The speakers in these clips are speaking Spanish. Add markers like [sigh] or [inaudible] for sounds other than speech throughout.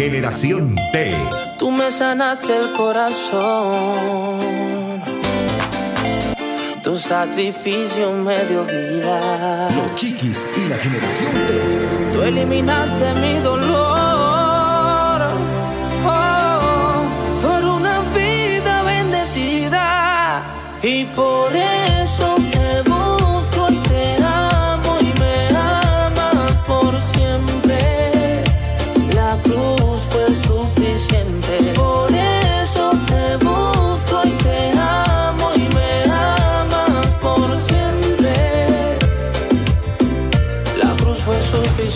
Generación T. Tú me sanaste el corazón. Tu sacrificio me dio vida. Los chiquis y la generación T. Tú eliminaste mi dolor. Oh, por una vida bendecida. Y por eso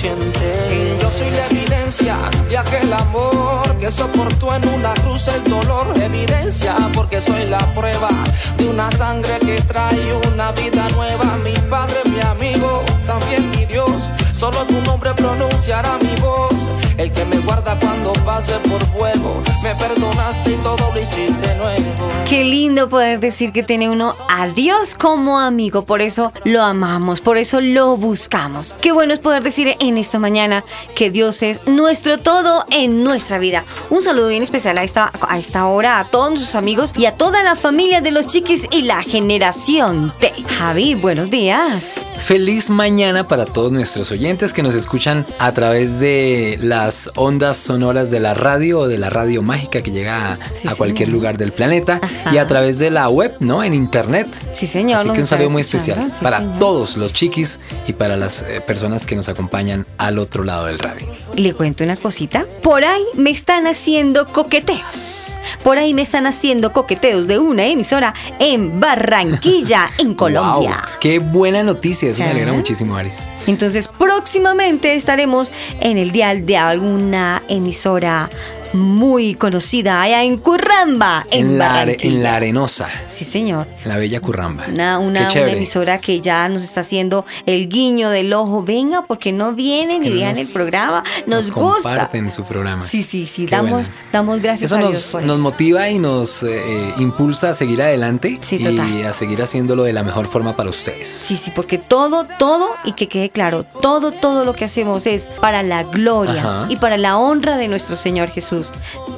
yo soy la evidencia de aquel amor que soportó en una cruz el dolor. Evidencia porque soy la prueba de una sangre que trae una vida nueva. Mi padre, mi amigo, también mi Dios. Solo tu nombre pronunciará mi voz. El que me guarda cuando pase por fuego. Me perdonaste y todo lo hiciste nuevo. Qué lindo poder decir que tiene uno a Dios como amigo. Por eso lo amamos, por eso lo buscamos. Qué bueno es poder decir en esta mañana que Dios es nuestro todo en nuestra vida. Un saludo bien especial a esta, a esta hora a todos nuestros amigos y a toda la familia de los chiquis y la generación T. Javi, buenos días. Feliz mañana para todos nuestros oyentes que nos escuchan a través de las ondas sonoras de la radio o de la radio mágica que llega a, cualquier lugar del planeta y a través de la web, ¿no? En internet. Sí, señor. Así que un saludo muy especial para todos los chiquis y para las eh, personas que nos acompañan al otro lado del radio. Le cuento una cosita. Por ahí me están haciendo coqueteos. Por ahí me están haciendo coqueteos de una emisora en Barranquilla, [laughs] en Colombia. ¡Qué buena noticia! Eso me alegra muchísimo, Aris. Entonces, próximamente estaremos en el dial de alguna emisora muy conocida allá en Curramba, en, la, en la Arenosa. Sí, señor. La bella Curramba. Una, una, emisora que ya nos está haciendo el guiño del ojo. Venga, porque no vienen y dejan el programa. Nos, gusta. Comparten su programa. Sí, sí, sí. damos, damos gracias a Dios nos, por nos motiva y nos eh, eh, impulsa a seguir adelante y a seguir haciéndolo de la mejor forma para ustedes. Sí, sí, porque todo, todo, y que quede claro, todo, todo lo que hacemos es para la gloria y para la honra de nuestro Señor Jesús.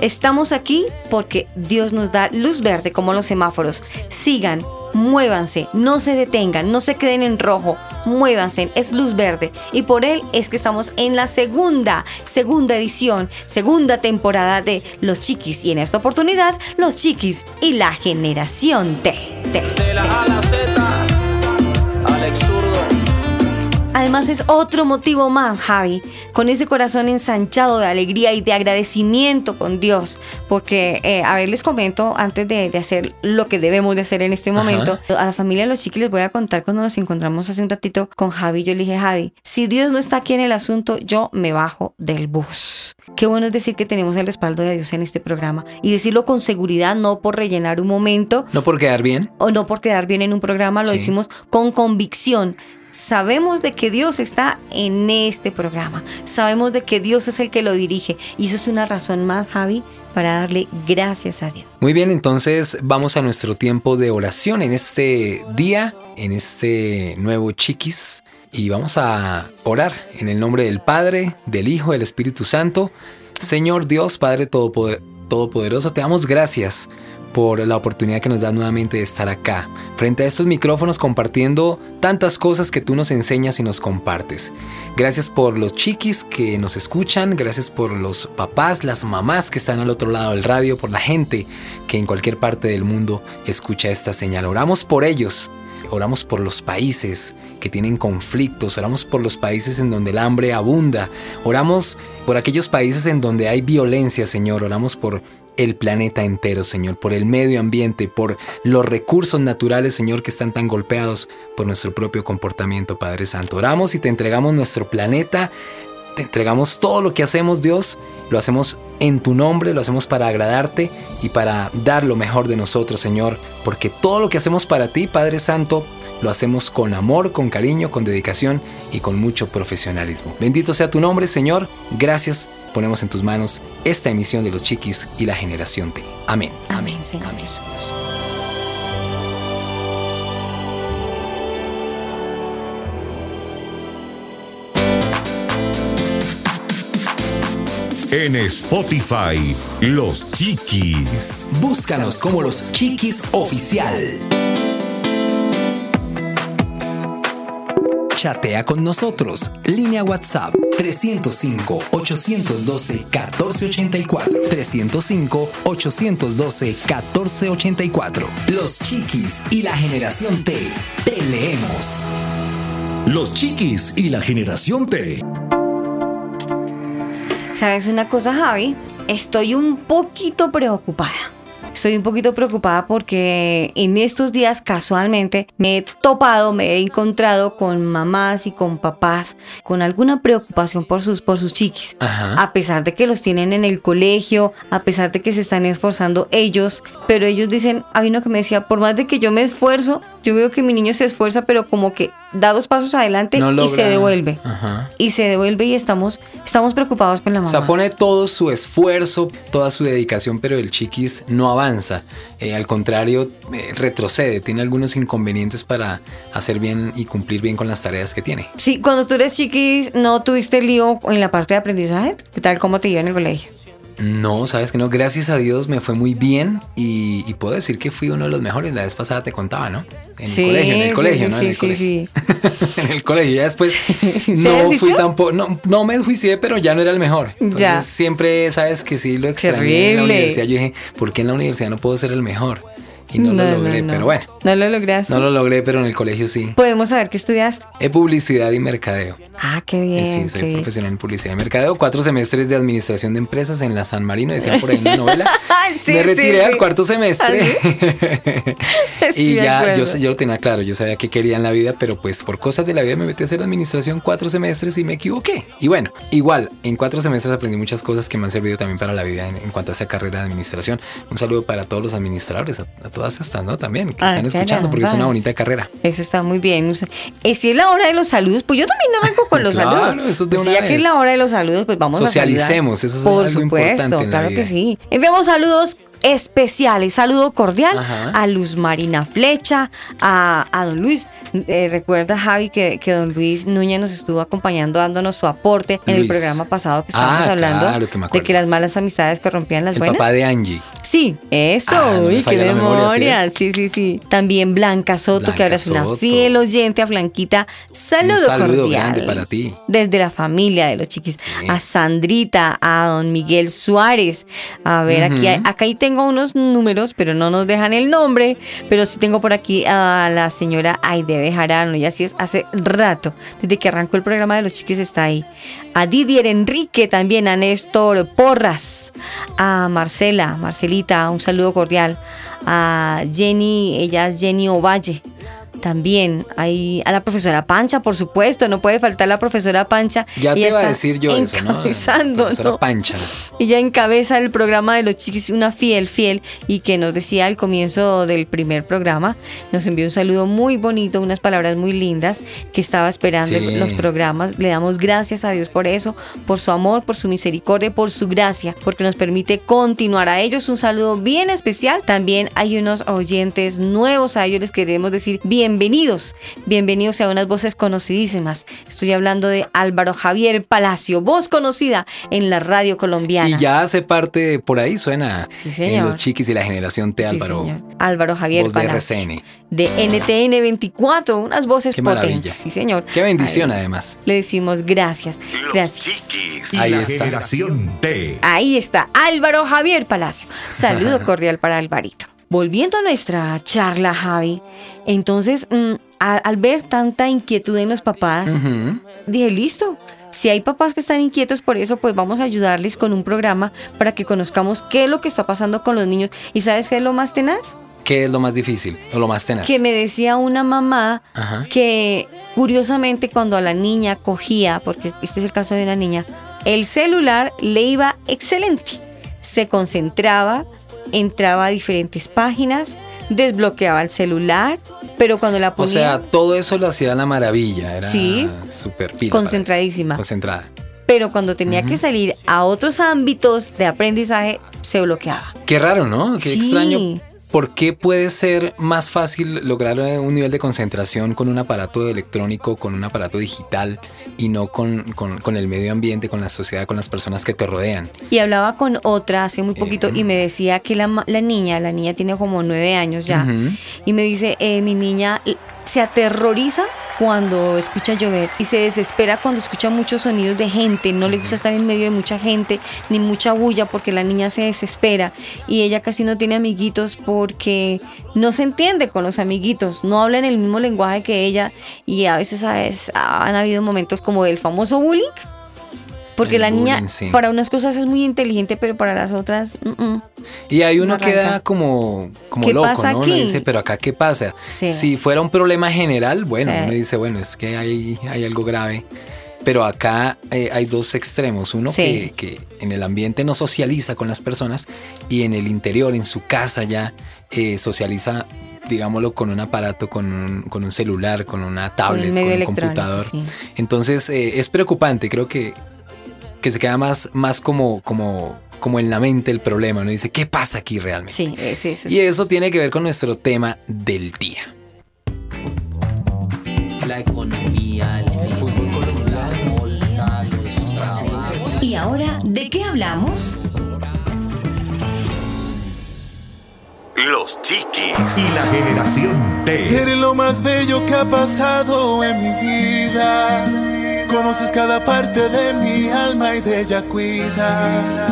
Estamos aquí porque Dios nos da luz verde como los semáforos. Sigan, muévanse, no se detengan, no se queden en rojo, muévanse, es luz verde. Y por él es que estamos en la segunda, segunda edición, segunda temporada de Los Chiquis. Y en esta oportunidad, Los Chiquis y la generación T. La Además es otro motivo más, Javi, con ese corazón ensanchado de alegría y de agradecimiento con Dios, porque, eh, a ver, les comento, antes de, hacer lo que debemos de hacer en este momento, a la familia de los chiquis les voy a contar cuando nos encontramos hace un ratito con Javi, yo le dije, Javi, si Dios no está aquí en el asunto, yo me bajo del bus. Qué bueno es decir que tenemos el respaldo de Dios en este programa y decirlo con seguridad, no por rellenar un momento. No por quedar bien. O no por quedar bien en un programa, lo decimos con convicción. Sabemos de que Dios está en este programa, sabemos de que Dios es el que lo dirige. Y eso es una razón más, Javi, para darle gracias a Dios. Muy bien, entonces vamos a nuestro tiempo de oración en este día, en este nuevo chiquis y vamos a orar en el nombre del Padre, del Hijo, del Espíritu Santo. Señor Dios, Padre Todopoderoso, te damos gracias por la oportunidad que nos das nuevamente de estar acá, frente a estos micrófonos compartiendo tantas cosas que tú nos enseñas y nos compartes. Gracias por los chiquis que nos escuchan, gracias por los papás, las mamás que están al otro lado del radio, por la gente que en cualquier parte del mundo escucha esta señal. Oramos por ellos oramos por los países que tienen conflictos, oramos por los países en donde el hambre abunda, oramos por aquellos países en donde hay violencia, Señor, oramos por el planeta entero, Señor, por el medio ambiente, por los recursos naturales, Señor, que están tan golpeados por nuestro propio comportamiento, Padre Santo. Oramos y te entregamos nuestro planeta, te entregamos todo lo que hacemos, Dios, lo hacemos en tu nombre, lo hacemos para agradarte y para dar lo mejor de nosotros, Señor, porque todo lo que hacemos para ti, Padre Santo, lo hacemos con amor, con cariño, con dedicación y con mucho profesionalismo. Bendito sea tu nombre, Señor. Gracias. Ponemos en tus manos esta emisión de los Chiquis y la generación T. Amén. Amén, Señor. Amén. En Spotify, Los Chiquis. Búscanos como los Chiquis Oficial. Chatea con nosotros. Línea WhatsApp 305-812-1484. 305-812-1484. Los Chiquis y la generación T. Te leemos. Los Chiquis y la generación T. ¿Sabes una cosa, Javi? Estoy un poquito preocupada. Estoy un poquito preocupada porque en estos días casualmente me he topado, me he encontrado con mamás y con papás con alguna preocupación por sus, por sus chiquis. Ajá. A pesar de que los tienen en el colegio, a pesar de que se están esforzando ellos, pero ellos dicen, hay uno que me decía, por más de que yo me esfuerzo, yo veo que mi niño se esfuerza, pero como que da dos pasos adelante No y se devuelve. Ajá. Y se devuelve y estamos, estamos preocupados con la O mamá. sea, pone todo su esfuerzo, toda su dedicación, pero el chiquis no avanza. Eh, al contrario, eh, retrocede. Tiene algunos inconvenientes para hacer bien y cumplir bien con las tareas que tiene. Sí, cuando tú eres chiquis, ¿no tuviste lío en la parte de aprendizaje? ¿Qué tal? ¿Cómo te iba en el colegio? No, sabes que no. Gracias a Dios me fue muy bien y, y puedo decir que fui uno de los mejores. La vez pasada te contaba, ¿no? En Sí, el colegio, en el colegio, sí, ¿no? sí, en el colegio. [laughs] en el colegio. Ya después [laughs] ¿Se no fui tampoco. No, no me juicié, pero ya no era el mejor. Entonces Ya. siempre sabes que sí lo extrañé en la Terrible. universidad. Yo dije, ¿por qué en la universidad no puedo ser el mejor? Y no, lo logré, no. pero bueno. No lo lograste. No lo logré, pero en el colegio sí. Podemos saber qué estudiaste. Es publicidad y mercadeo. Ah, qué bien. sí, qué soy bien. profesional en publicidad y mercadeo. Cuatro semestres de administración de empresas en la San Marino, decían por ahí en la [laughs] novela. Sí, Me sí, retiré sí. al cuarto semestre. [laughs] Sí, y ya yo, yo lo tenía claro, yo sabía qué quería en la vida, pero pues por cosas de la vida me metí a hacer administración cuatro semestres y me equivoqué. Y bueno, igual, en cuatro semestres aprendí muchas cosas que me han servido también para la vida en, en cuanto a esa carrera de administración. Un saludo para todos los administradores, a, a todas estas, ¿no? También, que Ah, están escuchando, porque es una bonita carrera. Eso está muy bien. Sea, eh, si es la hora de los saludos, pues yo también arranco con [laughs] los Claro, saludos. eso es de Pues una ya que es la hora de los saludos, pues vamos a Socialicemos, eso es Por algo importante supuesto, en la claro vida. que sí. Enviamos saludos especiales. Saludo cordial Ajá. a Luz Marina Flecha, a, a don Luis. Eh, recuerda, Javi, que, que don Luis Núñez nos estuvo acompañando, dándonos su aporte en el programa pasado que estábamos Ah, hablando claro que me de que las malas amistades corrompían las El buenas. papá de Angie. Sí, eso, Ah, no uy, qué memoria, memoria. ¿sí Sí, sí. También Blanca Soto, Blanca que ahora es una fiel oyente a Blanquita. Saludo, Un saludo cordial. grande para ti. Desde la familia de los chiquis. Sí. A Sandrita, a don Miguel Suárez. A ver, aquí, hay- acá ahí tengo unos números, pero no nos dejan el nombre. Pero sí tengo por aquí a la señora Aide Bejarano. Y así es hace rato. Desde que arrancó el programa de los chiquis está ahí. A Didier Enrique también, a Néstor Porras, a Marcela, Marcelita, un saludo cordial. A Jenny, ella es Jenny Ovalle. También hay a la profesora Pancha, por supuesto, no puede faltar la profesora Pancha. Ya te iba a decir yo eso, ¿no? encabezando, Profesora ¿no? Pancha. Ella encabeza el programa de los chiquis, una fiel, fiel, y que nos decía al comienzo del primer programa, nos envió un saludo muy bonito, unas palabras muy lindas, que estaba esperando Sí. los programas. Le damos gracias a Dios por eso, por su amor, por su misericordia, por su gracia, porque nos permite continuar a ellos. Un saludo bien especial. También hay unos oyentes nuevos, a ellos les queremos decir bienvenidos, bienvenidos a unas voces conocidísimas. Estoy hablando de Álvaro Javier Palacio, voz conocida en la radio colombiana. Y ya hace parte, por ahí suena Sí, en señor. los chiquis y la generación T, Sí, Álvaro. señor. Álvaro Javier voz de Palacio. RCN. De NTN 24, unas voces Qué maravilla. potentes. Sí, señor. Qué bendición, Ahí además. Le decimos gracias. Gracias. Chiquis y Ahí la está. generación T. Ahí está Álvaro Javier Palacio. Saludo [laughs] cordial para Alvarito. Volviendo a nuestra charla, Javi, entonces mm, al ver tanta inquietud en los papás, dije, listo, si hay papás que están inquietos por eso, pues vamos a ayudarles con un programa para que conozcamos qué es lo que está pasando con los niños. ¿Y sabes qué es lo más tenaz? ¿Qué es lo más difícil o lo más tenaz? Que me decía una mamá que curiosamente cuando a la niña cogía, porque este es el caso de una niña, el celular le iba excelente. Se concentraba, entraba a diferentes páginas, desbloqueaba el celular, pero cuando la ponía... O sea, todo eso lo hacía la maravilla, era sí, súper Concentradísima. Concentrada. Pero cuando tenía que salir a otros ámbitos de aprendizaje, se bloqueaba. Qué raro, ¿no? Qué extraño ¿Por qué puede ser más fácil lograr un nivel de concentración con un aparato electrónico, con un aparato digital y no con, el medio ambiente, con la sociedad, con las personas que te rodean? Y hablaba con otra hace muy poquito y me decía que la, niña, la niña tiene como nueve años ya, y me dice, eh, mi niña se aterroriza cuando escucha llover y se desespera cuando escucha muchos sonidos de gente, no le gusta estar en medio de mucha gente ni mucha bulla porque la niña se desespera y ella casi no tiene amiguitos porque no se entiende con los amiguitos, no hablan el mismo lenguaje que ella y a veces, han habido momentos como el famoso bullying porque la niña para unas cosas es muy inteligente, pero para las otras... y hay uno que queda como, como loco, ¿no? Uno dice, pero acá qué pasa. Si fuera un problema general, bueno, uno dice, bueno, es que hay, hay algo grave. Pero acá eh, hay dos extremos. Uno que, que, en el ambiente no socializa con las personas y en el interior, en su casa ya, eh, socializa digámoslo, con un aparato, con un, con un celular, con una tablet, con un, computador. Entonces eh, es preocupante, creo que que se queda más, más como, como, como en la mente el problema, ¿no? Dice, ¿qué pasa aquí realmente? Sí, es eso. Y eso tiene que ver con nuestro tema del día. La economía, el fútbol colombiano, bolsa, los trabajos. ¿Y ahora de qué hablamos? Los chiquis y la generación T. Eres lo más bello que ha pasado en mi vida Conoces cada parte de mi alma y de ella cuida.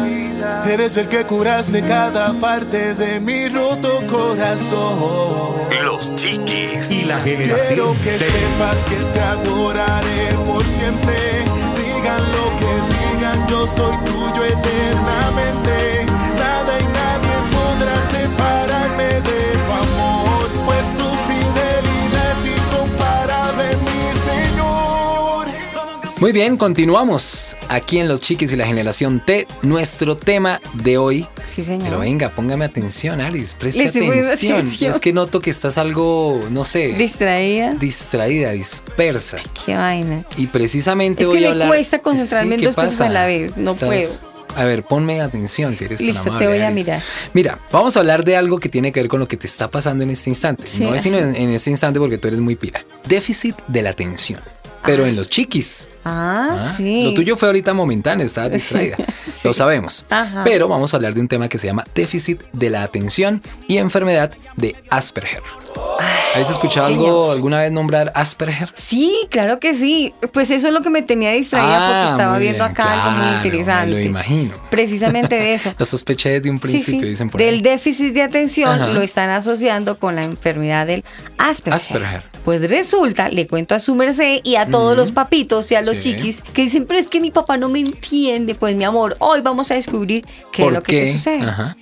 Eres el que curaste cada parte de mi roto corazón. Los chiquis y la generación. Quiero que sepas que te adoraré por siempre. Digan lo que digan, yo soy tuyo eternamente. Nada y nadie podrá separarme de tu amor, muy bien, continuamos aquí en Los Chiquis y la Generación T. Nuestro tema de hoy. Sí, señor. Pero venga, póngame atención, Alice. Preste atención. Es que noto que estás algo, no sé. Distraída. Distraída, dispersa. qué vaina. Y precisamente es voy que a hablar. me cuesta concentrarme en dos cosas a la vez. No puedo. A ver, ponme atención si eres Listo, tan te voy a mirar. Mira, vamos a hablar de algo que tiene que ver con lo que te está pasando en este instante. No es sino en, en este instante porque tú eres muy pira. Déficit de la atención pero en los chiquis. Ah, ah, sí. Lo tuyo fue ahorita momentáneo, estabas [laughs] distraída. Lo sabemos. Pero vamos a hablar de un tema que se llama déficit de la atención y enfermedad de Asperger. ¿Has escuchado algo alguna vez nombrar Asperger? Sí, claro que sí. Pues eso es lo que me tenía distraída porque ah, estaba viendo acá algo muy interesante. Me lo imagino. Precisamente de eso. [laughs] lo sospeché desde un principio, dicen por Del déficit de atención lo están asociando con la enfermedad del Asperger. Asperger. Pues resulta, le cuento a su merced y a todos los papitos y a los chiquis que dicen, pero es que mi papá no me entiende. Pues mi amor, hoy vamos a descubrir qué es lo que te sucede. Ajá.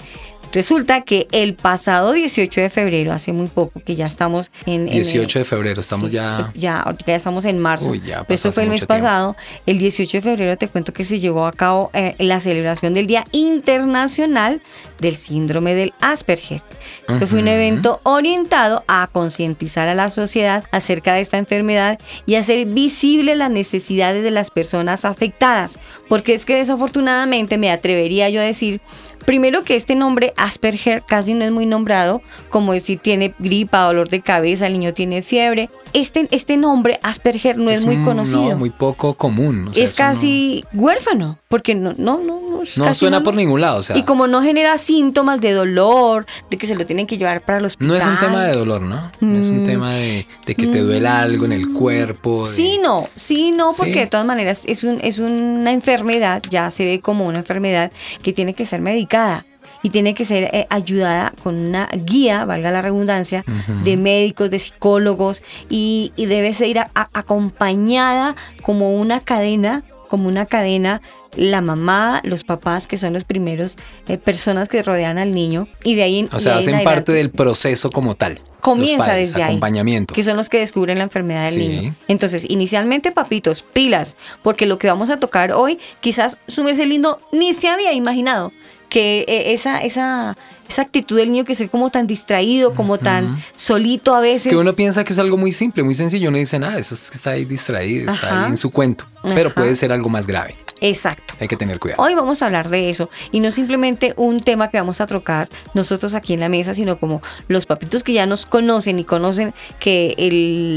Resulta que el pasado 18 de febrero, hace muy poco, que ya estamos en... 18 de febrero, estamos ya... Ya, ya estamos en marzo. Uy, ya Esto fue el mes pasado. El 18 de febrero te cuento que se llevó a cabo eh, la celebración del Día Internacional del Síndrome del Asperger. Esto fue un evento orientado a concientizar a la sociedad acerca de esta enfermedad y hacer visibles las necesidades de las personas afectadas. Porque es que desafortunadamente me atrevería yo a decir Primero que este nombre Asperger casi no es muy nombrado, como decir tiene gripa, dolor de cabeza, el niño tiene fiebre. Este, este nombre Asperger no es, muy conocido. No, muy poco común. es casi huérfano, porque no, no, no. No, suena por ningún lado. O sea. Y como no genera síntomas de dolor, de que se lo tienen que llevar para los. No es un tema de dolor, ¿no? No es un mm. tema de, que te duela algo en el cuerpo. Sí, no, sí, no, porque de todas maneras es, un, es una enfermedad, ya se ve como una enfermedad que tiene que ser medicada y tiene que ser eh, ayudada con una guía, valga la redundancia, de médicos, de psicólogos y, debe ser acompañada como una cadena, como una cadena la mamá, los papás, que son los primeros eh, personas que rodean al niño, y de ahí O sea, hacen parte del proceso como tal. Comienza desde acompañamiento. ahí. Que son los que descubren la enfermedad del niño. Entonces, inicialmente, papitos, pilas, porque lo que vamos a tocar hoy, quizás su lindo ni se había imaginado que eh, esa, esa, esa actitud del niño que es como tan distraído, como tan solito a veces. Que uno piensa que es algo muy simple, muy sencillo, uno dice, nada, eso es que está ahí distraído, está ahí en su cuento, pero puede ser algo más grave. Exacto. Hay que tener cuidado. Hoy vamos a hablar de eso y no simplemente un tema que vamos a trocar nosotros aquí en la mesa, sino como los papitos que ya nos conocen y conocen que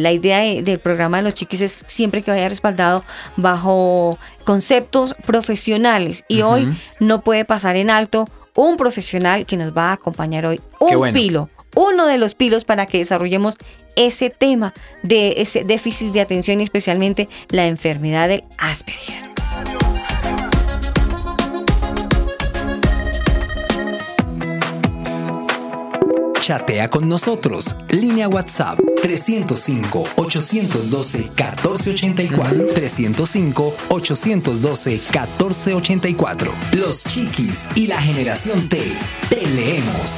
la idea del programa de los chiquis es siempre que vaya respaldado bajo conceptos profesionales y hoy no puede pasar en alto un profesional que nos va a acompañar hoy, un pilo, uno de los pilos para que desarrollemos ese tema de ese déficit de atención y especialmente la enfermedad del Asperger. Chatea con nosotros. Línea WhatsApp 305-812-1484. 305-812-1484. Los chiquis y la generación T. Te leemos.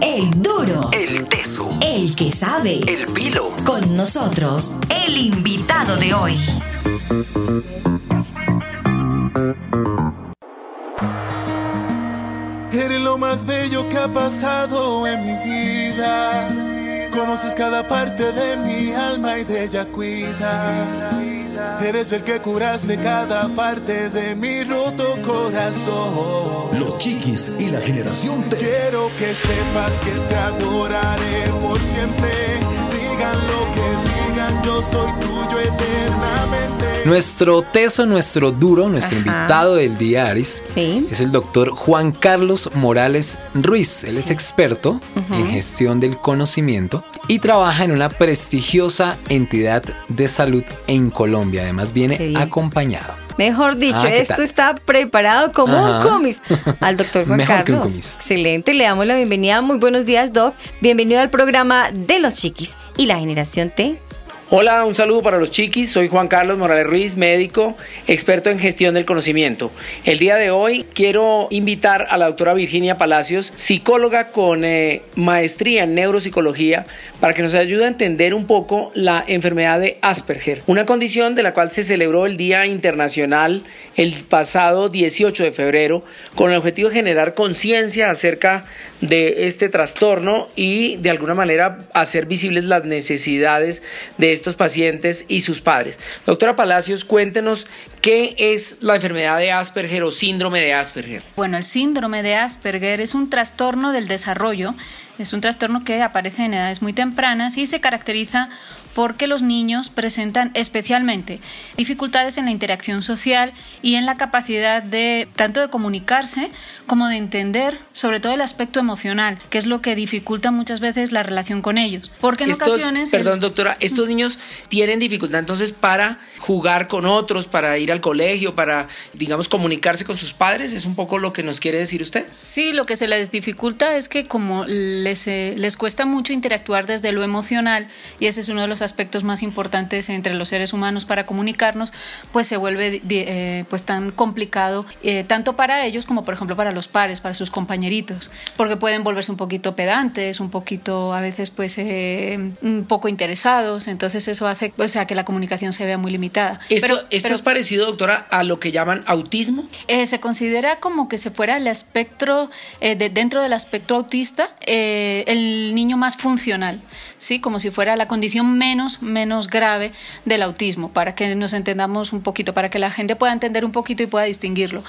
El duro. El peso. El que sabe. El pilo. Con nosotros, el invitado de hoy. Eres lo más bello que ha pasado en mi vida. Conoces cada parte de mi alma y de ella cuidas. Eres el que curaste cada parte de mi roto corazón. Los chiquis y la generación T. Quiero que sepas que te adoraré por siempre. Digan lo que digan, yo soy tuyo eternamente. Nuestro teso, nuestro duro, nuestro invitado del día, Aris, es el doctor Juan Carlos Morales Ruiz. Él es experto en gestión del conocimiento y trabaja en una prestigiosa entidad de salud en Colombia. Además viene acompañado. Mejor dicho, ah, esto está preparado como un comis [laughs] al doctor Juan Carlos. Excelente, le damos la bienvenida. Muy buenos días, Doc. Bienvenido al programa de los chiquis y la generación T Hola, un saludo para los chiquis. Soy Juan Carlos Morales Ruiz, médico, experto en gestión del conocimiento. El día de hoy quiero invitar a la doctora Virginia Palacios, psicóloga con eh, maestría en neuropsicología, para que nos ayude a entender un poco la enfermedad de Asperger, una condición de la cual se celebró el Día Internacional el pasado 18 de febrero, con el objetivo de generar conciencia acerca de este trastorno y de alguna manera hacer visibles las necesidades de estos pacientes y sus padres. Doctora Palacios, cuéntenos qué es la enfermedad de Asperger o síndrome de Asperger. Bueno, el síndrome de Asperger es un trastorno del desarrollo, es un trastorno que aparece en edades muy tempranas y se caracteriza porque los niños presentan especialmente dificultades en la interacción social y en la capacidad de tanto de comunicarse como de entender sobre todo el aspecto emocional, que es lo que dificulta muchas veces la relación con ellos. Porque en ocasiones... Perdón, doctora, estos niños tienen dificultad entonces para jugar con otros, para ir al colegio, para, digamos, comunicarse con sus padres, ¿es un poco lo que nos quiere decir usted? Sí, lo que se les dificulta es que como les, eh, les cuesta mucho interactuar desde lo emocional, y ese es uno de los aspectos más importantes entre los seres humanos para comunicarnos, pues se vuelve eh, pues tan complicado eh, tanto para ellos como por ejemplo para los pares, para sus compañeritos, porque pueden volverse un poquito pedantes, un poquito a veces pues eh, un poco interesados, entonces eso hace o sea, que la comunicación se vea muy limitada. ¿Esto, pero, esto es parecido, doctora, a lo que llaman autismo? se considera como que se fuera el espectro, de, dentro del espectro autista, el niño más funcional, ¿sí? como si fuera la condición menos menos, grave del autismo, para que nos entendamos un poquito, para que la gente pueda entender un poquito y pueda distinguirlo.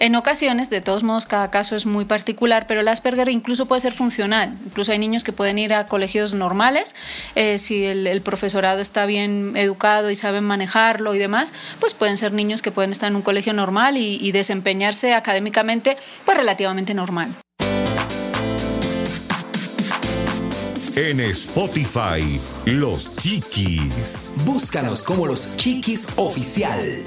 En ocasiones, de todos modos, cada caso es muy particular, pero el Asperger incluso puede ser funcional. Incluso hay niños que pueden ir a colegios normales, eh, si el, profesorado está bien educado y saben manejarlo y demás, pues pueden ser niños que pueden estar en un colegio normal y, y desempeñarse académicamente pues relativamente normal. En Spotify, Los Chiquis. Búscanos como Los Chiquis Oficial.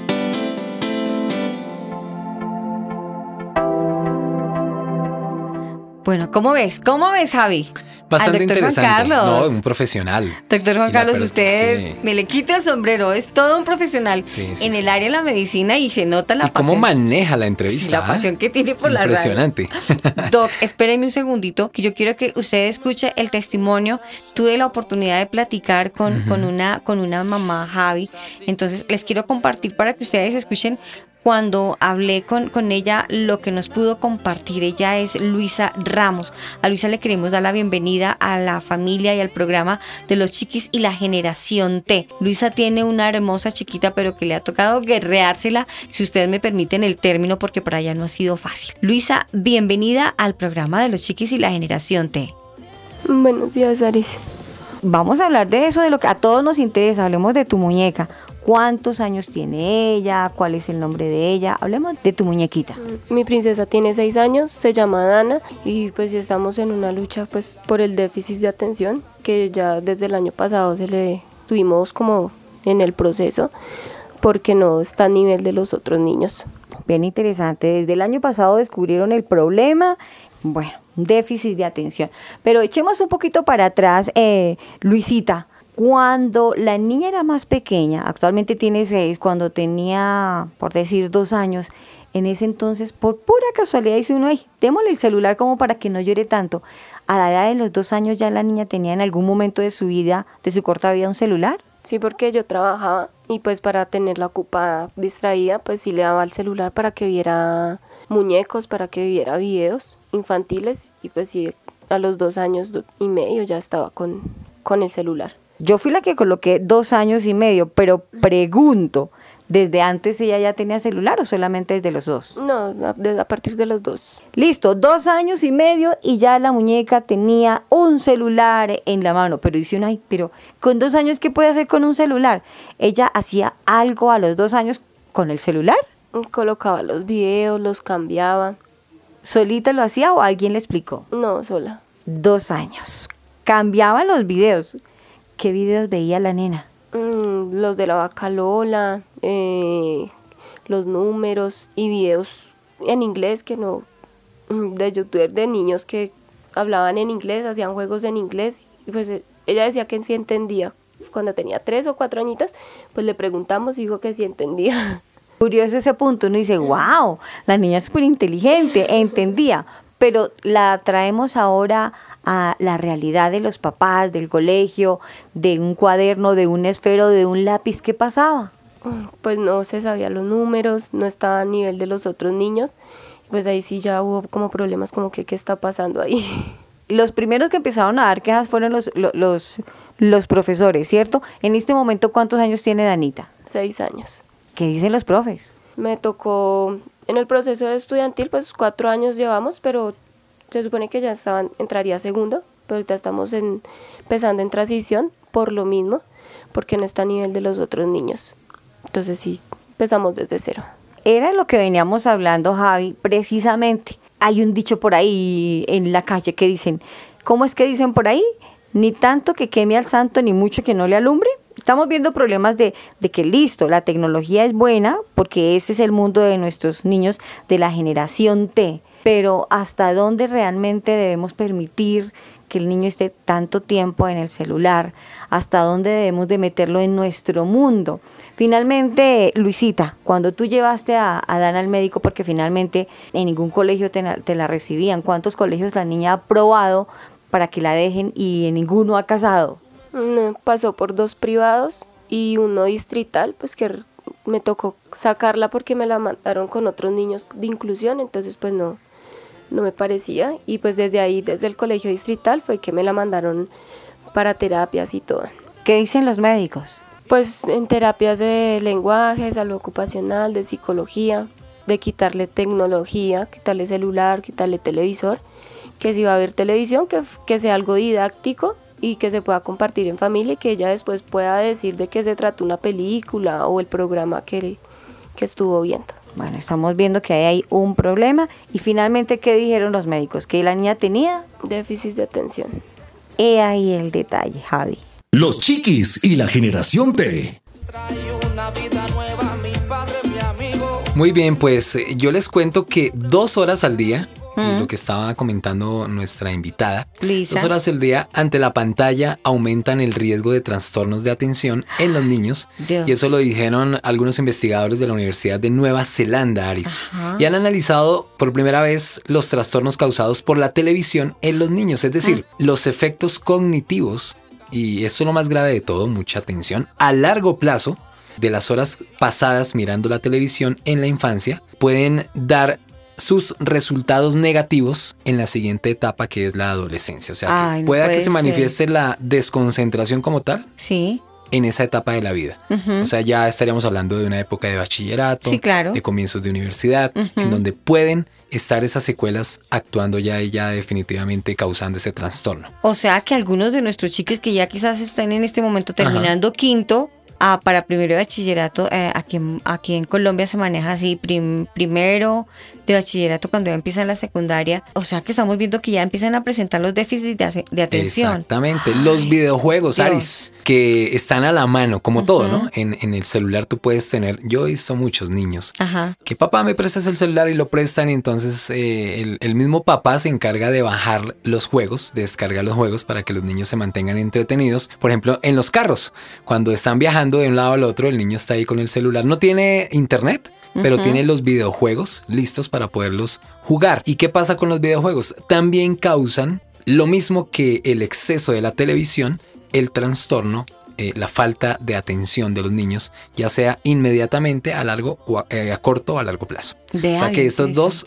Bueno, ¿cómo ves? ¿Cómo ves, Javi? Bastante doctor Juan interesante. Carlos. No, un profesional. Doctor Juan Carlos, usted sí. me le quita el sombrero, es todo un profesional Sí, sí, en el área de la medicina y se nota la ¿Y cómo maneja la entrevista? La ah? pasión que tiene por la radio. Impresionante. [laughs] Doc, espérenme un segundito, que yo quiero que usted escuche el testimonio. Tuve la oportunidad de platicar con, con, una, con una mamá, Javi. Entonces, les quiero compartir para que ustedes escuchen cuando hablé con, con ella lo que nos pudo compartir. Ella es Luisa Ramos. A Luisa le queremos dar la bienvenida a la familia y al programa de los chiquis y la generación T. Luisa tiene una hermosa chiquita, pero que le ha tocado guerreársela, si ustedes me permiten el término, porque para ella no ha sido fácil. Luisa, bienvenida al programa de los chiquis y la generación T. Buenos días, Aris. Vamos a hablar de eso, de lo que a todos nos interesa. Hablemos de tu muñeca. ¿Cuántos años tiene ella? ¿Cuál es el nombre de ella? Hablemos de tu muñequita. Mi princesa tiene seis años, se llama Dana y pues estamos en una lucha pues por el déficit de atención que ya desde el año pasado se le tuvimos como en el proceso porque no está a nivel de los otros niños. Bien interesante. Desde el año pasado descubrieron el problema. Bueno, déficit de atención. Pero echemos un poquito para atrás, eh, Luisita. Cuando la niña era más pequeña, actualmente tiene seis, cuando tenía, por decir, dos años, en ese entonces, por pura casualidad, dice uno, ay, démosle el celular como para que no llore tanto. A la edad de los dos años ya la niña tenía en algún momento de su vida, de su corta vida, un celular. Sí, porque yo trabajaba y pues para tenerla ocupada, distraída, pues sí le daba el celular para que viera muñecos, para que viera videos infantiles y pues sí, a los dos años y medio ya estaba con, con el celular. Yo fui la que coloqué dos años y medio, pero pregunto, ¿desde antes ella ya tenía celular o solamente desde los dos? No, a, partir de los dos. Listo, dos años y medio y ya la muñeca tenía un celular en la mano. Pero dice uno, ay, pero con dos años, ¿qué puede hacer con un celular? Ella hacía algo a los dos años con el celular. Colocaba los videos, los cambiaba. ¿Solita lo hacía o alguien le explicó? No, sola. Dos años. Cambiaba los videos. ¿Qué videos veía la nena? Mm, los de la vaca Lola, eh, los números y videos en inglés que no, mm, de youtubers de niños que hablaban en inglés, hacían juegos en inglés. Y pues eh, ella decía que sí entendía. Cuando tenía tres o cuatro añitas, pues le preguntamos y dijo que sí entendía. Curioso ese punto, uno dice, wow, la niña es súper inteligente, entendía, pero la traemos ahora a la realidad de los papás, del colegio, de un cuaderno, de un esfero, de un lápiz, ¿qué pasaba? Mm, Pues no se sabía los números, no estaba a nivel de los otros niños. Pues ahí sí ya hubo como problemas como que qué está pasando ahí. [laughs] Los primeros que empezaron a dar quejas fueron los, lo- los, los profesores, ¿cierto? En este momento, ¿cuántos años tiene Danita? Seis años. ¿Qué dicen los profes? Me tocó en el proceso estudiantil, pues cuatro años llevamos, pero se supone que ya estaban, entraría segundo, pero ahorita estamos empezando en transición por lo mismo, porque no está a nivel de los otros niños. Entonces sí, empezamos desde cero. Era lo que veníamos hablando, Javi, precisamente. Hay un dicho por ahí en la calle que dicen, ¿cómo es que dicen por ahí? Ni tanto que queme al santo, ni mucho que no le alumbre. Estamos viendo problemas de, de que listo, la tecnología es buena, porque ese es el mundo de nuestros niños de la generación T, pero ¿hasta dónde realmente debemos permitir que el niño esté tanto tiempo en el celular? ¿Hasta dónde debemos de meterlo en nuestro mundo? Finalmente, Luisita, cuando tú llevaste a, a Dana al médico, porque finalmente en ningún colegio te, te la recibían, ¿cuántos colegios la niña ha probado para que la dejen y en ninguno ha casado? Pasó por dos privados y uno distrital, pues que me tocó sacarla porque me la mandaron con otros niños de inclusión, entonces pues no, no me parecía. Y pues desde ahí, desde el colegio distrital, fue que me la mandaron para terapias y todo. ¿Qué dicen los médicos? Pues en terapias de lenguaje, salud ocupacional, de psicología, de quitarle tecnología, quitarle celular, quitarle televisor, que si va a haber televisión, que, que sea algo didáctico y que se pueda compartir en familia y que ella después pueda decir de qué se trata una película o el programa que, que estuvo viendo. Bueno, estamos viendo que ahí hay un problema. Y finalmente, ¿qué dijeron los médicos? Que la niña tenía. Déficit de atención. He ahí el detalle, Javi. Los chiquis y la generación T. Muy bien, pues yo les cuento que dos horas al día y lo que estaba comentando nuestra invitada, Lisa. dos horas al día ante la pantalla aumentan el riesgo de trastornos de atención en los niños. Dios. Y eso lo dijeron algunos investigadores de la Universidad de Nueva Zelanda, Aris. Y han analizado por primera vez los trastornos causados por la televisión en los niños, es decir, Ah. los efectos cognitivos, y esto es lo más grave de todo, mucha atención, a largo plazo de las horas pasadas mirando la televisión en la infancia pueden dar sus resultados negativos en la siguiente etapa que es la adolescencia. O sea, que no pueda que puede se ser. manifieste la desconcentración como tal Sí. en esa etapa de la vida. O sea, ya estaríamos hablando de una época de bachillerato, Sí, claro. de comienzos de universidad, en donde pueden estar esas secuelas actuando ya y ya definitivamente causando ese trastorno. O sea que algunos de nuestros chiques que ya quizás están en este momento terminando quinto, ah, para primero de bachillerato, eh, aquí, en- aquí en Colombia se maneja así, prim- primero de bachillerato cuando ya empiezan la secundaria. O sea que estamos viendo que ya empiezan a presentar los déficits de, atención. Exactamente. Los videojuegos, Dios. Aris, que están a la mano, como todo, ¿no? En, en el celular tú puedes tener, yo he visto muchos niños Ajá. que papá me prestas el celular y lo prestan y entonces eh, el, el mismo papá se encarga de bajar los juegos, de descargar los juegos para que los niños se mantengan entretenidos. Por ejemplo, en los carros, cuando están viajando de un lado al otro, el niño está ahí con el celular. No tiene internet, pero tiene los videojuegos listos para poderlos jugar. ¿Y qué pasa con los videojuegos? También causan lo mismo que el exceso de la televisión, el trastorno eh, la falta de atención de los niños, ya sea inmediatamente a largo o a, eh, a corto o a largo plazo. Vea, o sea que esas dos,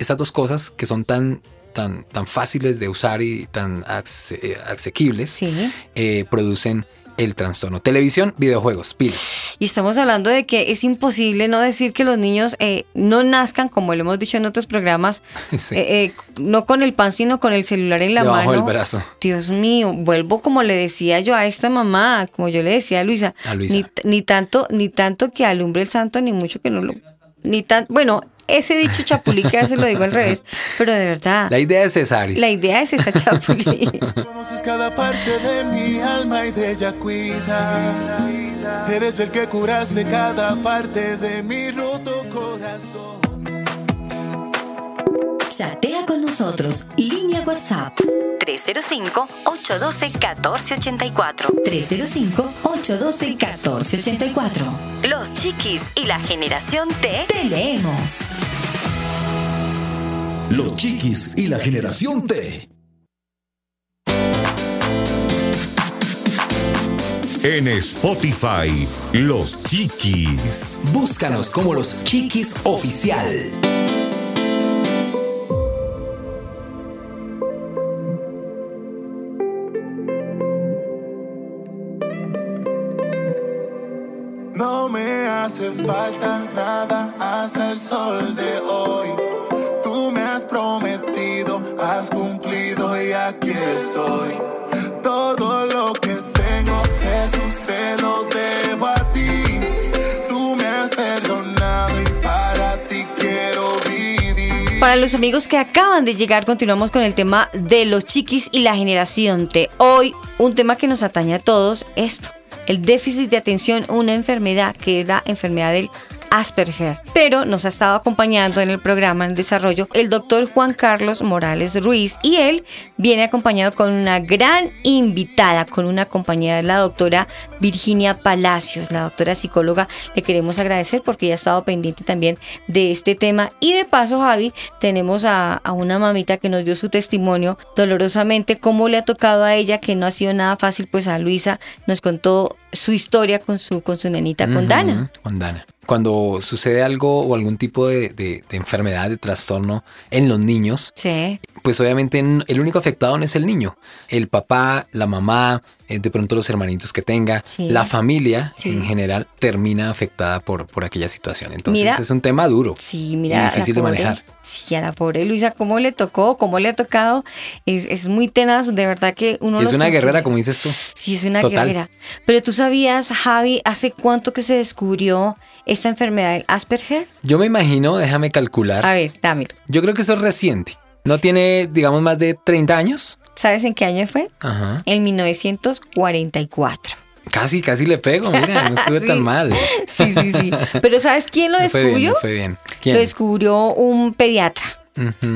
esas dos cosas que son tan, tan, tan fáciles de usar y tan eh, asequibles, Sí. eh, producen el trastorno. Televisión, videojuegos, pilas. Y estamos hablando de que es imposible no decir que los niños eh, no nazcan, como lo hemos dicho en otros programas, [laughs] Sí. eh, eh, no con el pan, sino con el celular en la Debajo mano. del brazo. Dios mío, vuelvo como le decía yo a esta mamá, como yo le decía a Luisa, A Luisa. Ni, ni tanto, ni tanto que alumbre el santo, ni mucho que no lo, ni tan, bueno, ese dicho chapulí que a veces lo digo al revés, pero de verdad, La idea es esa, Aris. la idea es esa chapulí. Conoces cada parte de mi alma y de ella cuidas. Eres el que curaste cada parte de mi roto corazón. Chatea con nosotros. Línea WhatsApp. 305-812-1484. 305-812-1484. Los chiquis y la generación T. Te leemos. Los chiquis y la generación T. En Spotify, Los Chiquis. Búscanos como los Chiquis Oficial. Hace falta nada hasta el sol de hoy. Tú me has prometido, has cumplido y aquí estoy. Todo lo que tengo, Jesús, te lo debo a ti. Tú me has perdonado y para ti quiero vivir. Para los amigos que acaban de llegar, continuamos con el tema de los chiquis y la generación T. Hoy, un tema que nos atañe a todos, esto, el déficit de atención, una enfermedad que es la enfermedad del Asperger. Pero nos ha estado acompañando en el programa en desarrollo el doctor Juan Carlos Morales Ruiz y él viene acompañado con una gran invitada, con una compañera, la doctora Virginia Palacios, la doctora psicóloga. Le queremos agradecer porque ella ha estado pendiente también de este tema. Y de paso, Javi, tenemos a, a una mamita que nos dio su testimonio dolorosamente, cómo le ha tocado a ella, que no ha sido nada fácil, pues a Luisa nos contó su historia con su, con su nenita, con Dana. Con Dana. Cuando sucede algo o algún tipo de, de- de enfermedad, de trastorno en los niños, Sí. pues obviamente el único afectado no es el niño. El papá, la mamá, de pronto los hermanitos que tenga, Sí. la familia Sí. en general termina afectada por, por aquella situación. Entonces Mira, es un tema duro Sí, mira. difícil de manejar. Sí, a la pobre Luisa, cómo le tocó, cómo le ha tocado. Es, es muy tenaz, de verdad que uno Es una consigue. guerrera, como dices tú. Sí, es una Total. guerrera. Pero tú sabías, Javi, hace cuánto que se descubrió esta enfermedad del Asperger? Yo me imagino, déjame calcular. A ver, dámelo. Yo creo que eso es reciente. No tiene, digamos, más de 30 años. ¿Sabes en qué año fue? Ajá. En 1944. Casi, casi le pego, mira, no [laughs] estuve Sí. tan mal. Sí, sí, sí. [laughs] Pero ¿sabes quién lo Me fue bien, descubrió? me fue bien. ¿Quién? Lo descubrió un pediatra.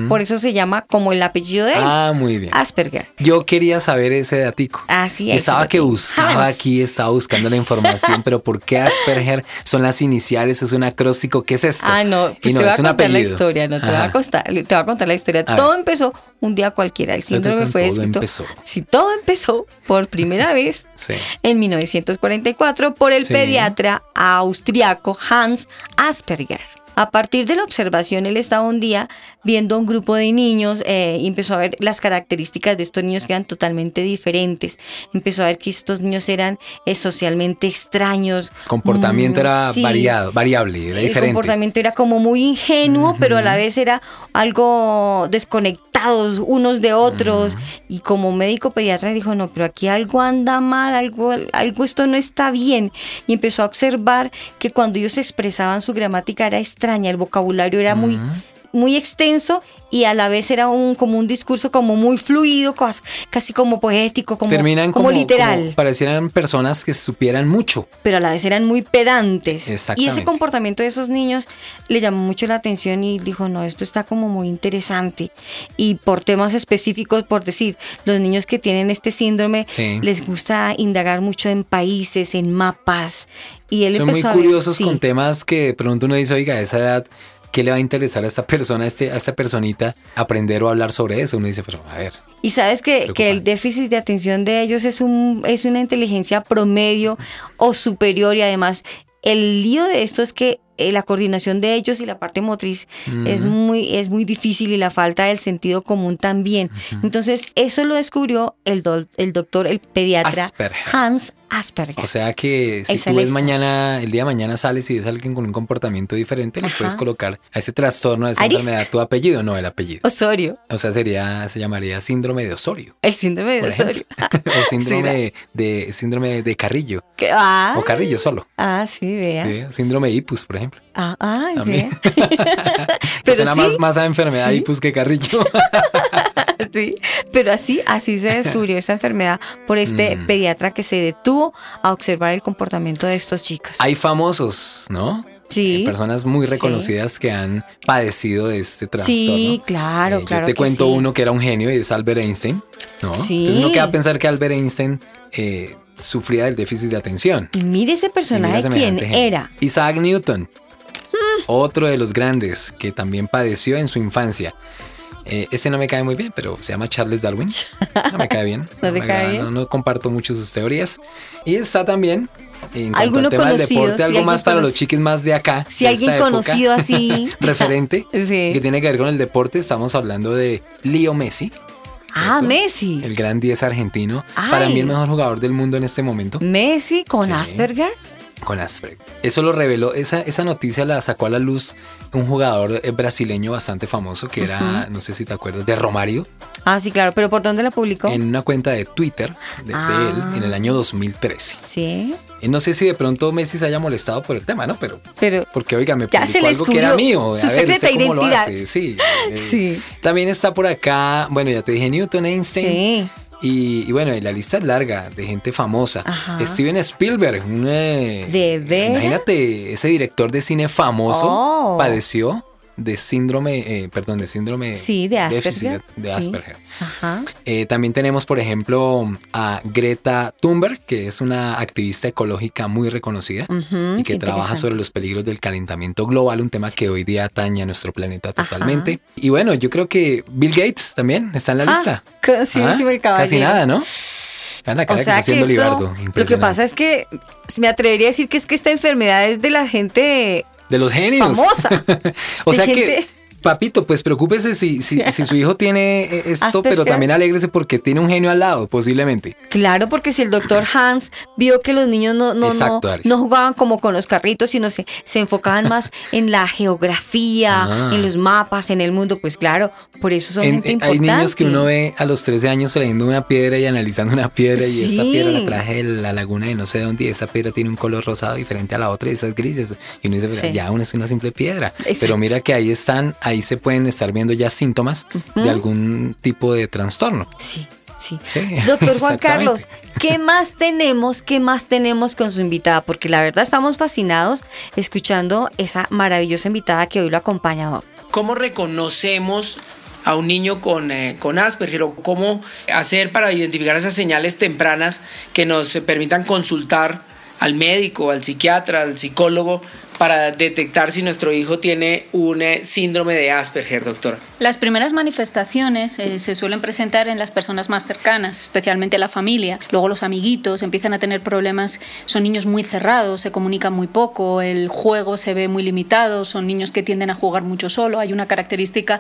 Por eso se llama como el apellido de él. Ah, muy bien. Asperger. Yo quería saber ese datico. Así es. Estaba que buscaba Hans. aquí, estaba buscando la información, pero ¿por qué Asperger son las iniciales? ¿Es un acróstico? ¿Qué es esto? Ah, no, Y pues no, te voy a contar la historia, no te voy, a Ajá. contar, te voy a contar la historia. A todo ver. empezó un día cualquiera. El síndrome fue escrito. empezó. Sí, todo empezó por primera [laughs] vez Sí. en 1944 por el Sí. pediatra austriaco Hans Asperger. A partir de la observación, él estaba un día viendo a un grupo de niños eh, y empezó a ver las características de estos niños que eran totalmente diferentes. Empezó a ver que estos niños eran eh, socialmente extraños. Comportamiento mm, era sí. variado, variable, era El diferente. comportamiento era como muy ingenuo, pero a la vez era algo unos de otros. Y como médico pediatra dijo, no, pero aquí algo anda mal, algo, algo esto no está bien. Y empezó a observar que cuando ellos expresaban su gramática era extraña, el vocabulario era muy muy extenso y a la vez era un como un discurso como muy fluido, cas- casi como poético, como, Terminan como como, literal como parecieran personas que supieran mucho. pero a la vez eran muy pedantes. Y ese comportamiento de esos niños le llamó mucho la atención y dijo, no, esto está como muy interesante. Y por temas específicos, por decir, los niños que tienen este síndrome Sí. les gusta indagar mucho en países, en mapas. Y él Son muy empezó a ver- curiosos sí. con temas que de pronto uno dice, oiga, a esa edad, ¿qué le va a interesar a esta persona, a, este, a esta personita, aprender o hablar sobre eso? Uno dice, pero a ver, Y sabes que, que el déficit de atención de ellos es, un, es una inteligencia promedio o superior y además el lío de esto es que eh, la coordinación de ellos y la parte motriz es, muy, es muy difícil y la falta del sentido común también. Entonces eso lo descubrió el, dol- el doctor, el pediatra Asperger. Hans Asperger. O sea que si tú ves mañana, el día de mañana sales y ves a alguien con un comportamiento diferente, le Ajá. puedes colocar a ese trastorno, a esa Aris. enfermedad, tu apellido, no el apellido. Osorio, O sea, sería, se llamaría síndrome de Osorio. el síndrome de Osorio. [laughs] o [laughs] síndrome Sí, de, de- síndrome de Carrillo. Ah, O Carrillo solo. ah, sí, vea. Sí, síndrome de Ipus, por ejemplo. Ah, ah, vea. [laughs] Que Pero suena sí, más, más a enfermedad sí. Ipus que Carrillo. [laughs] Sí, pero así, así se descubrió esta enfermedad por este Mm. pediatra que se detuvo a observar el comportamiento de estos chicos. Hay famosos, ¿no? Sí. Eh, personas muy reconocidas que han padecido de este trastorno. Sí, claro, Eh, claro. Yo te cuento sí. uno que era un genio y es Albert Einstein, ¿no? Sí. Entonces uno queda a pensar que Albert Einstein eh, sufría del déficit de atención. Y mire ese personaje quién genio. era. Isaac Newton, otro de los grandes que también padeció en su infancia. Eh, este no me cae muy bien, pero se llama Charles Darwin. No me cae bien. [laughs] ¿No te me cae bien? No, no comparto mucho sus teorías. Y está también, en cuanto al tema del conocido, deporte, si algo más para los chiquis más de acá. Si de alguien esta época, conocido así. [laughs] referente, [laughs] Sí. que tiene que ver con el deporte, estamos hablando de Leo Messi, Ah, Messi. el gran 10 argentino. Para mí el mejor jugador del mundo en este momento. Messi con Asperger. Con Asperger. Eso lo reveló, esa, esa noticia la sacó a la luz un jugador eh, brasileño bastante famoso que era, no sé si te acuerdas, de Romario, Ah, sí, claro, pero ¿por dónde la publicó? en una cuenta de Twitter de, de Ah. él en el año 2013. Sí, Y no sé si de pronto Messi se haya molestado por el tema, ¿no? Pero, pero porque oiga, me publicó algo que era mío. su A ver, secreta ¿usted cómo lo identidad. Sí. [laughs] eh, Sí. También está por acá, bueno, ya te dije Newton, Einstein. Sí. Y, y bueno, y la lista es larga de gente famosa. Ajá. Steven Spielberg, un, eh, ¿De veras? Imagínate, ese director de cine famoso Oh. padeció de síndrome, eh, perdón, de síndrome Sí, de Asperger. de Sí. Asperger. Ajá. Eh, también tenemos, por ejemplo, a Greta Thunberg, que es una activista ecológica muy reconocida y que trabaja sobre los peligros del calentamiento global, un tema que hoy día atañe a nuestro planeta totalmente. Y bueno, yo creo que Bill Gates también está en la Ah, lista. casi Ah, caballero. Casi nada, ¿no? Cara O que sea que haciendo esto, lo que pasa es que me atrevería a decir que es que esta enfermedad es de la gente De los genios. famosa. [laughs] o sea que, papito, pues preocúpese si, si, [laughs] si su hijo tiene eh, esto, pero también alégrese porque tiene un genio al lado, posiblemente. Claro, porque si el doctor [clears throat] Hans vio que los niños no, no, Exacto, no, no jugaban como con los carritos, sino se, se enfocaban más [laughs] en la geografía, Ah. en los mapas, en el mundo, pues claro, por eso son En- gente eh, hay niños que uno ve a los 13 años trayendo una piedra y analizando una piedra y esta piedra la traje de la laguna de no sé dónde y esa piedra tiene un color rosado diferente a la otra y esas grises y uno dice, "Pero Sí. ya una es una simple piedra. Exacto. Pero mira que ahí están, ahí se pueden estar viendo ya síntomas de algún tipo de trastorno. Sí, sí. Sí, Doctor [laughs] Juan. Carlos, ¿qué más tenemos? ¿Qué más tenemos con su invitada? Porque la verdad estamos fascinados escuchando esa maravillosa invitada que hoy lo acompaña. ¿cómo reconocemos a un niño con, eh, con Asperger o cómo hacer para identificar esas señales tempranas que nos permitan consultar al médico, al psiquiatra, al psicólogo para detectar si nuestro hijo tiene un eh, síndrome de Asperger, doctora? Las primeras manifestaciones eh, se suelen presentar en las personas más cercanas, especialmente la familia. Luego los amiguitos empiezan a tener problemas, son niños muy cerrados, se comunican muy poco, el juego se ve muy limitado, son niños que tienden a jugar mucho solo. Hay una característica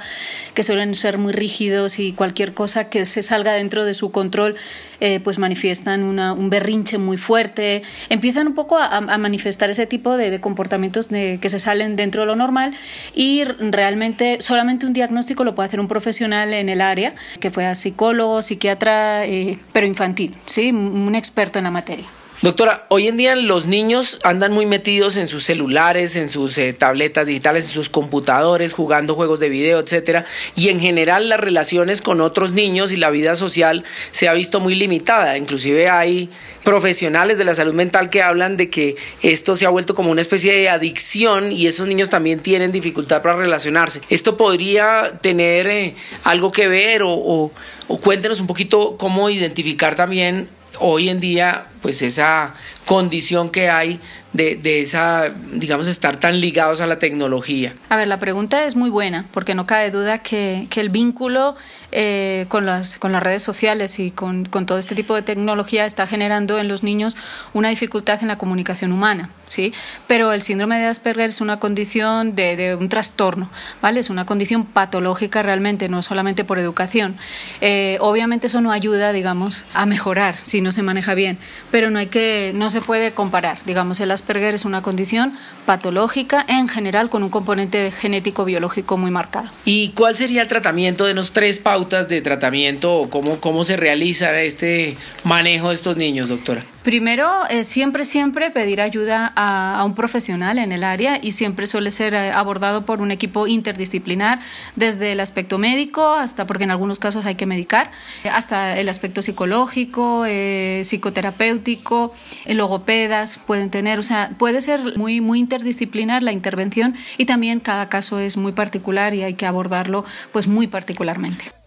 que suelen ser muy rígidos y cualquier cosa que se salga dentro de su control, eh, pues manifiestan un berrinche muy fuerte. Empiezan un poco a, manifestar ese tipo de, de comportamiento que se salen dentro de lo normal y realmente solamente un diagnóstico lo puede hacer un profesional en el área, que fue psicólogo, psiquiatra, eh, pero infantil, ¿sí? un experto en la materia. Doctora, hoy en día los niños andan muy metidos en sus celulares, en sus eh, tabletas digitales, en sus computadores, jugando juegos de video, etcétera, y en general las relaciones con otros niños y la vida social se ha visto muy limitada. Inclusive hay profesionales de la salud mental que hablan de que esto se ha vuelto como una especie de adicción y esos niños también tienen dificultad para relacionarse. ¿Esto podría tener eh, algo que ver o cuéntenos un poquito cómo identificar también hoy en día pues esa condición que hay de, esa, digamos, estar tan ligados a la tecnología? A ver, la pregunta es muy buena, porque no cabe duda que, el vínculo eh, con, las, con las redes sociales y con, todo este tipo de tecnología está generando en los niños una dificultad en la comunicación humana, ¿sí? Pero el síndrome de Asperger es una condición de, un trastorno, ¿vale? Es una condición patológica realmente, no solamente por educación. Eh, obviamente eso no ayuda, digamos, a mejorar si no se maneja bien, pero no hay que, no se puede comparar, digamos, el Asperger es una condición patológica en general con un componente genético biológico muy marcado. ¿Y cuál sería el tratamiento de los tres pautas de tratamiento o cómo, cómo se realiza este manejo de estos niños, doctora? Primero, eh, siempre, siempre pedir ayuda a, un profesional en el área y siempre suele ser eh, abordado por un equipo interdisciplinar, desde el aspecto médico hasta, porque en algunos casos hay que medicar, hasta el aspecto psicológico, eh, psicoterapéutico, logopedas pueden tener, o sea, puede ser muy, muy interdisciplinar la intervención y también cada caso es muy particular y hay que abordarlo pues muy particularmente.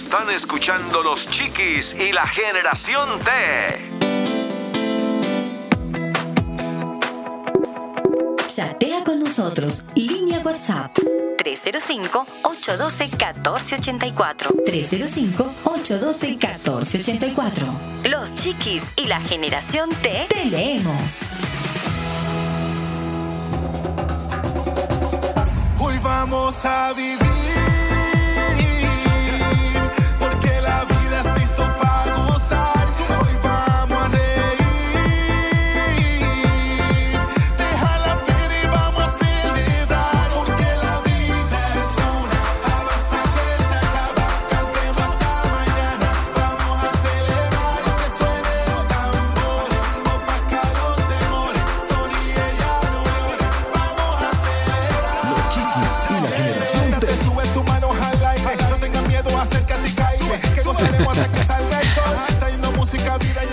Están escuchando los chiquis y la generación T. Chatea con nosotros. Línea WhatsApp. 305-812-1484. 305-812-1484. Los chiquis y la generación T. Te leemos. Hoy vamos a vivir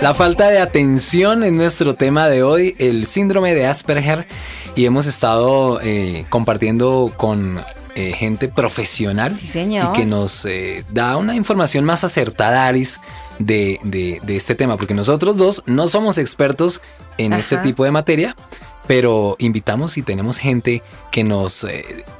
La falta de atención en nuestro tema de hoy, el síndrome de Asperger, y hemos estado eh, compartiendo con eh, gente profesional y que nos eh, da una información más acertada, Aris, de, este tema, porque nosotros dos no somos expertos en este tipo de materia, pero invitamos y tenemos gente que nos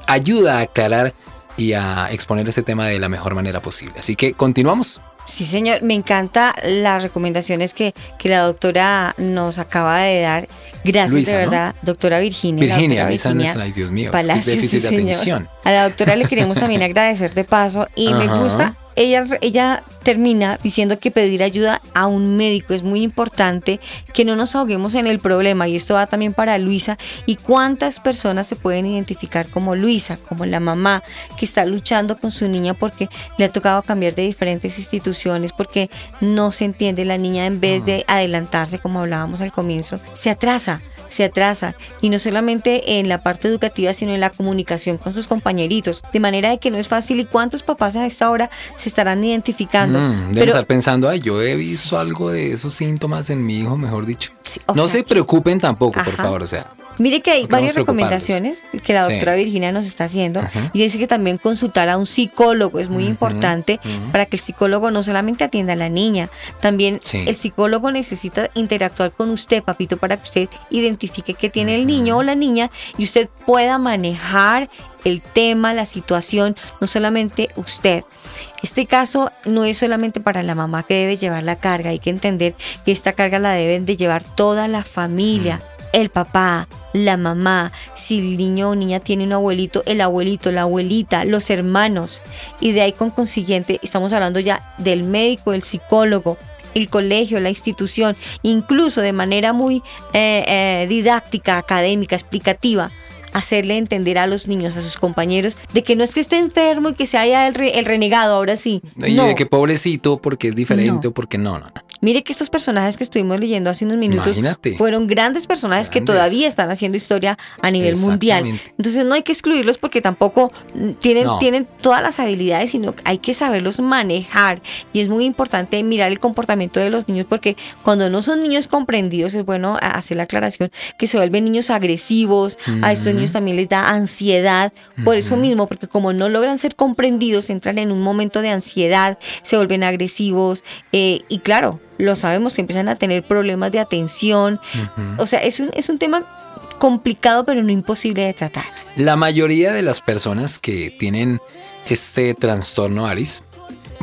ayuda a aclarar y a exponer este tema de la mejor manera posible. Así que continuamos. Sí, señor, me encanta las recomendaciones que, que la doctora nos acaba de dar. Gracias, de verdad, doctora Virginia. Virginia, Virginia ay Dios mío, es déficit de atención. A la doctora le queremos también [laughs] agradecer de paso y me gusta ella, ella termina diciendo que pedir ayuda a un médico es muy importante, que no nos ahoguemos en el problema y esto va también para Luisa y cuántas personas se pueden identificar como Luisa, como la mamá que está luchando con su niña porque le ha tocado cambiar de diferentes instituciones porque no se entiende la niña en vez de adelantarse como hablábamos al comienzo, se atrasa se atrasa y no solamente en la parte educativa sino en la comunicación con sus compañeritos. De manera de que no es fácil y cuántos papás a esta hora se estarán identificando. Mm, deben estar pensando ay yo he visto algo de esos síntomas en mi hijo mejor dicho no se preocupen tampoco por favor o sea Mire que hay varias recomendaciones que la Sí. doctora Virginia nos está haciendo Ajá. y dice que también consultar a un psicólogo es muy importante para que el psicólogo no solamente atienda a la niña, también el psicólogo necesita interactuar con usted, papito, para que usted identifique qué tiene el niño o la niña y usted pueda manejar el tema, la situación, no solamente usted. Este caso no es solamente para la mamá que debe llevar la carga, hay que entender que esta carga la deben de llevar toda la familia, el papá, la mamá, si el niño o niña tiene un abuelito, el abuelito, la abuelita, los hermanos. Y de ahí con consiguiente estamos hablando ya del médico, el psicólogo, el colegio, la institución, incluso de manera muy eh, eh, didáctica, académica, explicativa, hacerle entender a los niños, a sus compañeros, de que no es que esté enfermo y que se haya el, re- el renegado, ahora sí. Y no. de que pobrecito porque es diferente No. o porque no, no, no. Mire que estos personajes que estuvimos leyendo hace unos minutos Imagínate. fueron grandes personajes que todavía están haciendo historia a nivel mundial. Entonces no hay que excluirlos porque tampoco mm, tienen, No. tienen todas las habilidades, sino que hay que saberlos manejar. Y es muy importante mirar el comportamiento de los niños porque cuando no son niños comprendidos es bueno hacer la aclaración que se vuelven niños agresivos, a estos niños también les da ansiedad, por eso mismo, porque como no logran ser comprendidos, entran en un momento de ansiedad, se vuelven agresivos eh, y claro, lo sabemos que empiezan a tener problemas de atención. O sea, es un, es un tema complicado pero no imposible de tratar. La mayoría de las personas que tienen este trastorno ARIS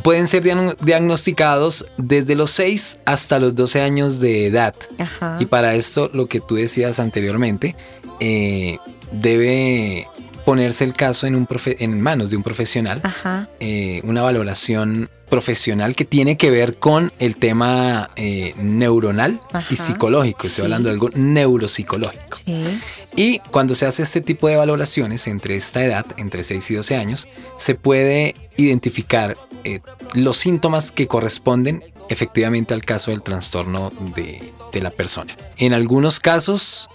pueden ser diagno- diagnosticados desde los 6 hasta los 12 años de edad. Ajá. Y para esto, lo que tú decías anteriormente, eh, debe ponerse el caso en, un profe- en manos de un profesional, eh, una valoración profesional que tiene que ver con el tema eh, neuronal y psicológico. Estoy Sí. hablando de algo neuropsicológico. Sí. Y cuando se hace este tipo de valoraciones entre esta edad, entre 6 y 12 años, se puede identificar eh, los síntomas que corresponden efectivamente al caso del trastorno de, de la persona. En algunos casos,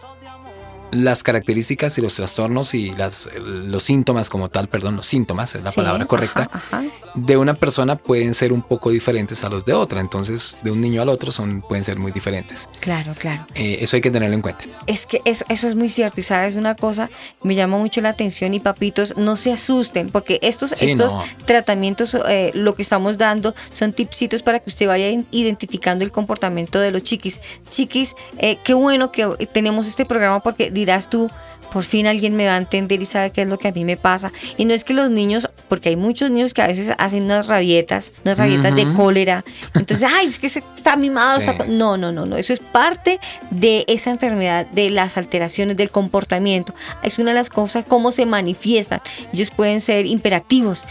las características y los trastornos y las, los síntomas como tal, perdón, los síntomas es la Sí, palabra correcta, ajá, ajá. de una persona pueden ser un poco diferentes a los de otra. Entonces, de un niño al otro son, pueden ser muy diferentes. Claro, claro. Eh, eso hay que tenerlo en cuenta. Es que eso, eso es muy cierto y sabes una cosa, me llama mucho la atención y papitos, no se asusten porque estos, Sí, estos no. tratamientos, eh, lo que estamos dando son tipsitos para que usted vaya identificando el comportamiento de los chiquis. Chiquis, eh, qué bueno que tenemos este programa porque dirás tú, por fin alguien me va a entender y sabe qué es lo que a mí me pasa. Y no es que los niños, porque hay muchos niños que a veces hacen unas rabietas, unas rabietas de cólera. Entonces, [laughs] ay, es que se- está mimado. Sí. está- No, no, no, no. Eso es parte de esa enfermedad, de las alteraciones del comportamiento. Es una de las cosas, cómo se manifiestan. Ellos pueden ser hiperactivos,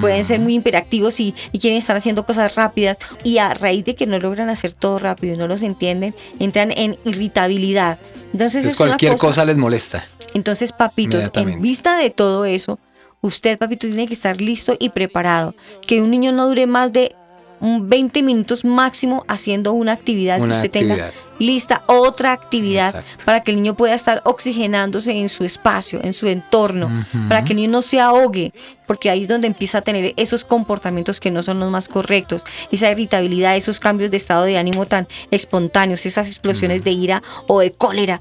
pueden ser muy hiperactivos y, y quieren estar haciendo cosas rápidas. Y a raíz de que no logran hacer todo rápido y no los entienden, entran en irritabilidad. Entonces, Entonces, es una cualquier cosa les molesta. Entonces, papitos, en vista de todo eso, usted, papito, tiene que estar listo y preparado. Que un niño no dure más de un 20 minutos máximo haciendo una actividad Una que usted tenga lista otra actividad Exacto. para que el niño pueda estar oxigenándose en su espacio, en su entorno, para que el niño no se ahogue, porque ahí es donde empieza a tener esos comportamientos que no son los más correctos, esa irritabilidad, esos cambios de estado de ánimo tan espontáneos, esas explosiones de ira o de cólera.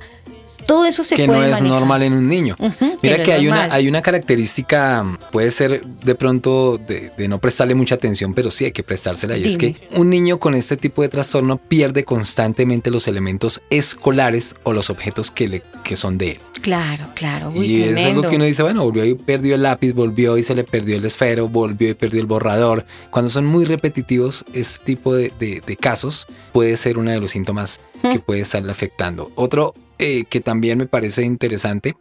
Todo eso se que puede no es manejar. normal en un niño. Mira que hay una, hay una característica, puede ser de pronto de, de no prestarle mucha atención, pero sí hay que prestársela. Y es que un niño con este tipo de trastorno pierde constantemente los elementos escolares o los objetos que, le, que son de él. Claro, claro. Uy, y es algo que uno dice, bueno, volvió y perdió el lápiz, volvió y se le perdió el esfero, volvió y perdió el borrador. Cuando son muy repetitivos, este tipo de, de- de casos puede ser uno de los síntomas que puede estarle afectando. Otro eh, que también me parece interesante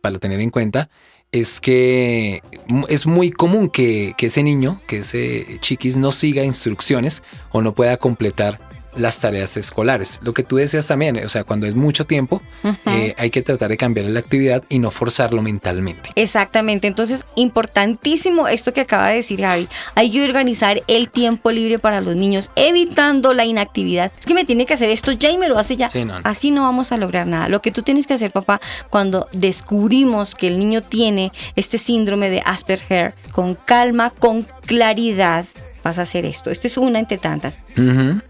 para tener en cuenta es que es muy común que, que ese niño, que ese chiquis no siga instrucciones o no pueda completar las tareas escolares. Lo que tú decías también, o sea, cuando es mucho tiempo, eh, hay que tratar de cambiar la actividad y no forzarlo mentalmente. Exactamente, entonces importantísimo esto que acaba de decir Javi. Hay que organizar el tiempo libre para los niños, evitando la inactividad. Es que me tiene que hacer esto ya y me lo hace ya. Sí, no, no. Así no vamos a lograr nada. Lo que tú tienes que hacer, papá, cuando descubrimos que el niño tiene este síndrome de Asperger, con calma, con claridad. Vas a hacer esto. Esto es una entre tantas.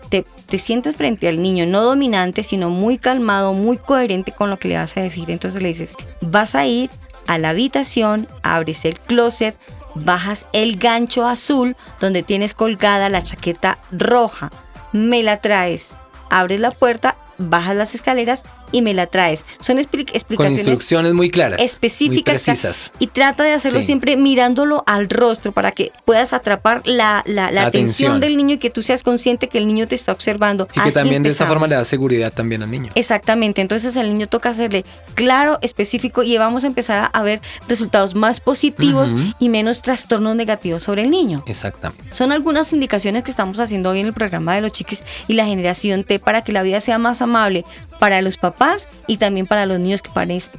te, te sientas frente al niño, no dominante, sino muy calmado, muy coherente con lo que le vas a decir. Entonces le dices, vas a ir a la habitación, abres el closet, bajas el gancho azul donde tienes colgada la chaqueta roja, me la traes, abres la puerta, bajas las escaleras y me la traes. Son explicaciones. Con instrucciones muy claras. Específicas. Muy precisas. Y trata de hacerlo siempre mirándolo al rostro para que puedas atrapar la, atención. del niño y que tú seas consciente que el niño te está observando. Y que también de esa forma le da seguridad también al niño. Exactamente. Entonces el niño toca hacerle claro, específico y vamos a empezar a ver resultados más positivos y menos trastornos negativos sobre el niño. Exactamente. Son algunas indicaciones que estamos haciendo hoy en el programa de los chiquis y la generación T para que la vida sea más amable para los papás y también para los niños que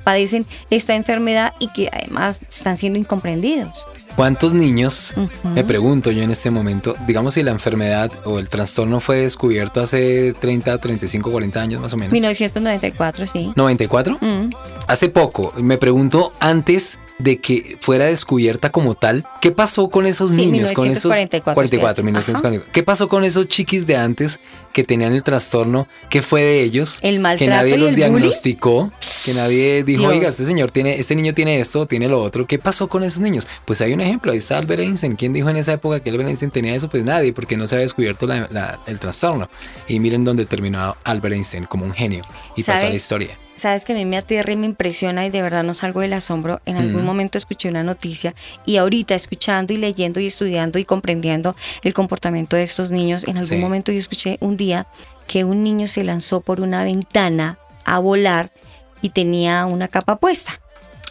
padecen esta enfermedad y que además están siendo incomprendidos. ¿Cuántos niños, me pregunto yo en este momento, digamos si la enfermedad o el trastorno fue descubierto hace 30, 35, 40 años más o menos? 1994, sí. ¿94? Mm. Hace poco, me pregunto antes de que fuera descubierta como tal, ¿qué pasó con esos niños? con esos 44, 1944. ¿Qué pasó con esos chiquis de antes que tenían el trastorno? ¿Qué fue de ellos? El maltrato que nadie los diagnosticó, que nadie dijo, oiga, este señor tiene, este niño tiene esto, tiene lo otro. ¿Qué pasó con esos niños? Pues hay un ejemplo, ahí está Albert Einstein. ¿Quién dijo en esa época que Albert Einstein tenía eso? Pues nadie, porque no se había descubierto el trastorno. Y miren dónde terminó Albert Einstein como un genio y pasó a la historia sabes que a mí me aterra y me impresiona y de verdad no salgo del asombro. En algún momento escuché una noticia y ahorita escuchando y leyendo y estudiando y comprendiendo el comportamiento de estos niños, en algún momento yo escuché un día que un niño se lanzó por una ventana a volar y tenía una capa puesta.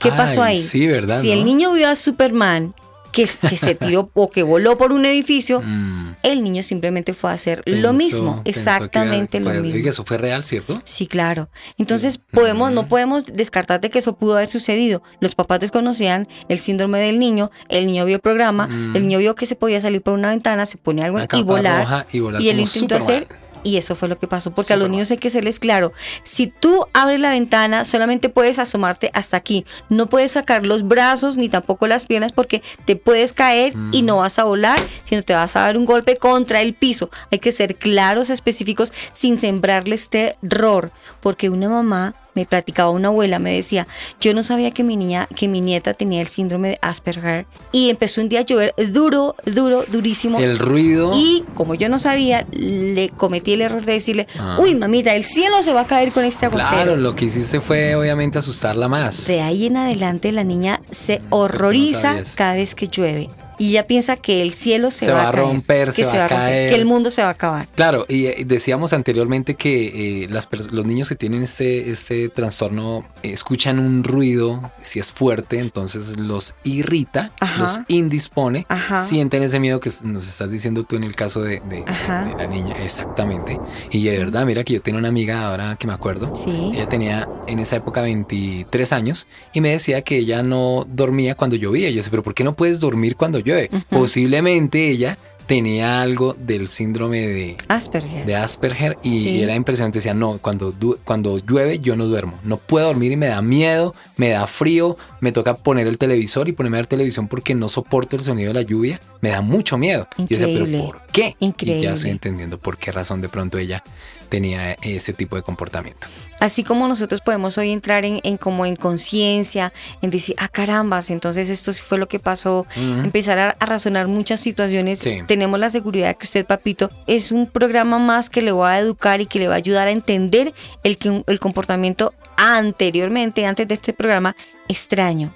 ¿Qué pasó ahí? Sí, ¿verdad? Si el niño vio a Superman que, se [laughs] tiró o que voló por un edificio, mm. el niño simplemente fue a hacer lo mismo, exactamente lo mismo. Y eso fue real, ¿cierto? Sí, claro. Entonces podemos, no podemos descartar de que eso pudo haber sucedido. Los papás desconocían el síndrome del niño, el niño vio el programa, mm. el niño vio que se podía salir por una ventana, se ponía algo y volar, y volar, y, el intentó hacer y eso fue lo que pasó, porque a los niños hay que serles claro, si tú abres la ventana, solamente puedes asomarte hasta aquí, no puedes sacar los brazos ni tampoco las piernas porque te puedes caer y no mm. vas a volar, sino te vas a dar un golpe contra el piso. Hay que ser claros, específicos, sin sembrarle este error, porque una mamá me platicaba una abuela, me decía, yo no sabía que mi niña, que mi nieta tenía el síndrome de Asperger y empezó un día a llover duro, duro, durísimo. El ruido. Y como yo no sabía, le cometí el error de decirle, ah. uy mamita, el cielo se va a caer con este aguacero. Claro, lo que hiciste fue obviamente asustarla más. De ahí en adelante la niña se horroriza cada vez que llueve y ya piensa que el cielo se, va, a romper, se, va, a caer. que el mundo se va a acabar. Claro, y eh, decíamos anteriormente que eh, los niños que tienen este, este trastorno eh, escuchan un ruido, si es fuerte, entonces los irrita, los indispone, sienten ese miedo que nos estás diciendo tú en el caso de, la niña, exactamente. Y de verdad, mira que yo tengo una amiga ahora que me acuerdo, ella tenía en esa época 23 años y me decía que ella no dormía cuando llovía. Yo decía, pero ¿por qué no puedes dormir cuando llueve? Posiblemente ella tenía algo del síndrome de Asperger. De Asperger y era impresionante. Decía, no, cuando, cuando llueve yo no duermo. No puedo dormir y me da miedo, me da frío, me toca poner el televisor y ponerme a ver televisión porque no soporto el sonido de la lluvia. Me da mucho miedo. Increíble. Yo decía, pero ¿por qué? Increíble. Y ya estoy entendiendo por qué razón de pronto ella tenía ese tipo de comportamiento. Así como nosotros podemos hoy entrar en, como en conciencia, en decir, ah, carambas, entonces esto sí fue lo que pasó, empezar a, razonar muchas situaciones. Tenemos la seguridad que usted, papito, es un programa más que le va a educar y que le va a ayudar a entender el, el comportamiento anteriormente, antes de este programa, extraño.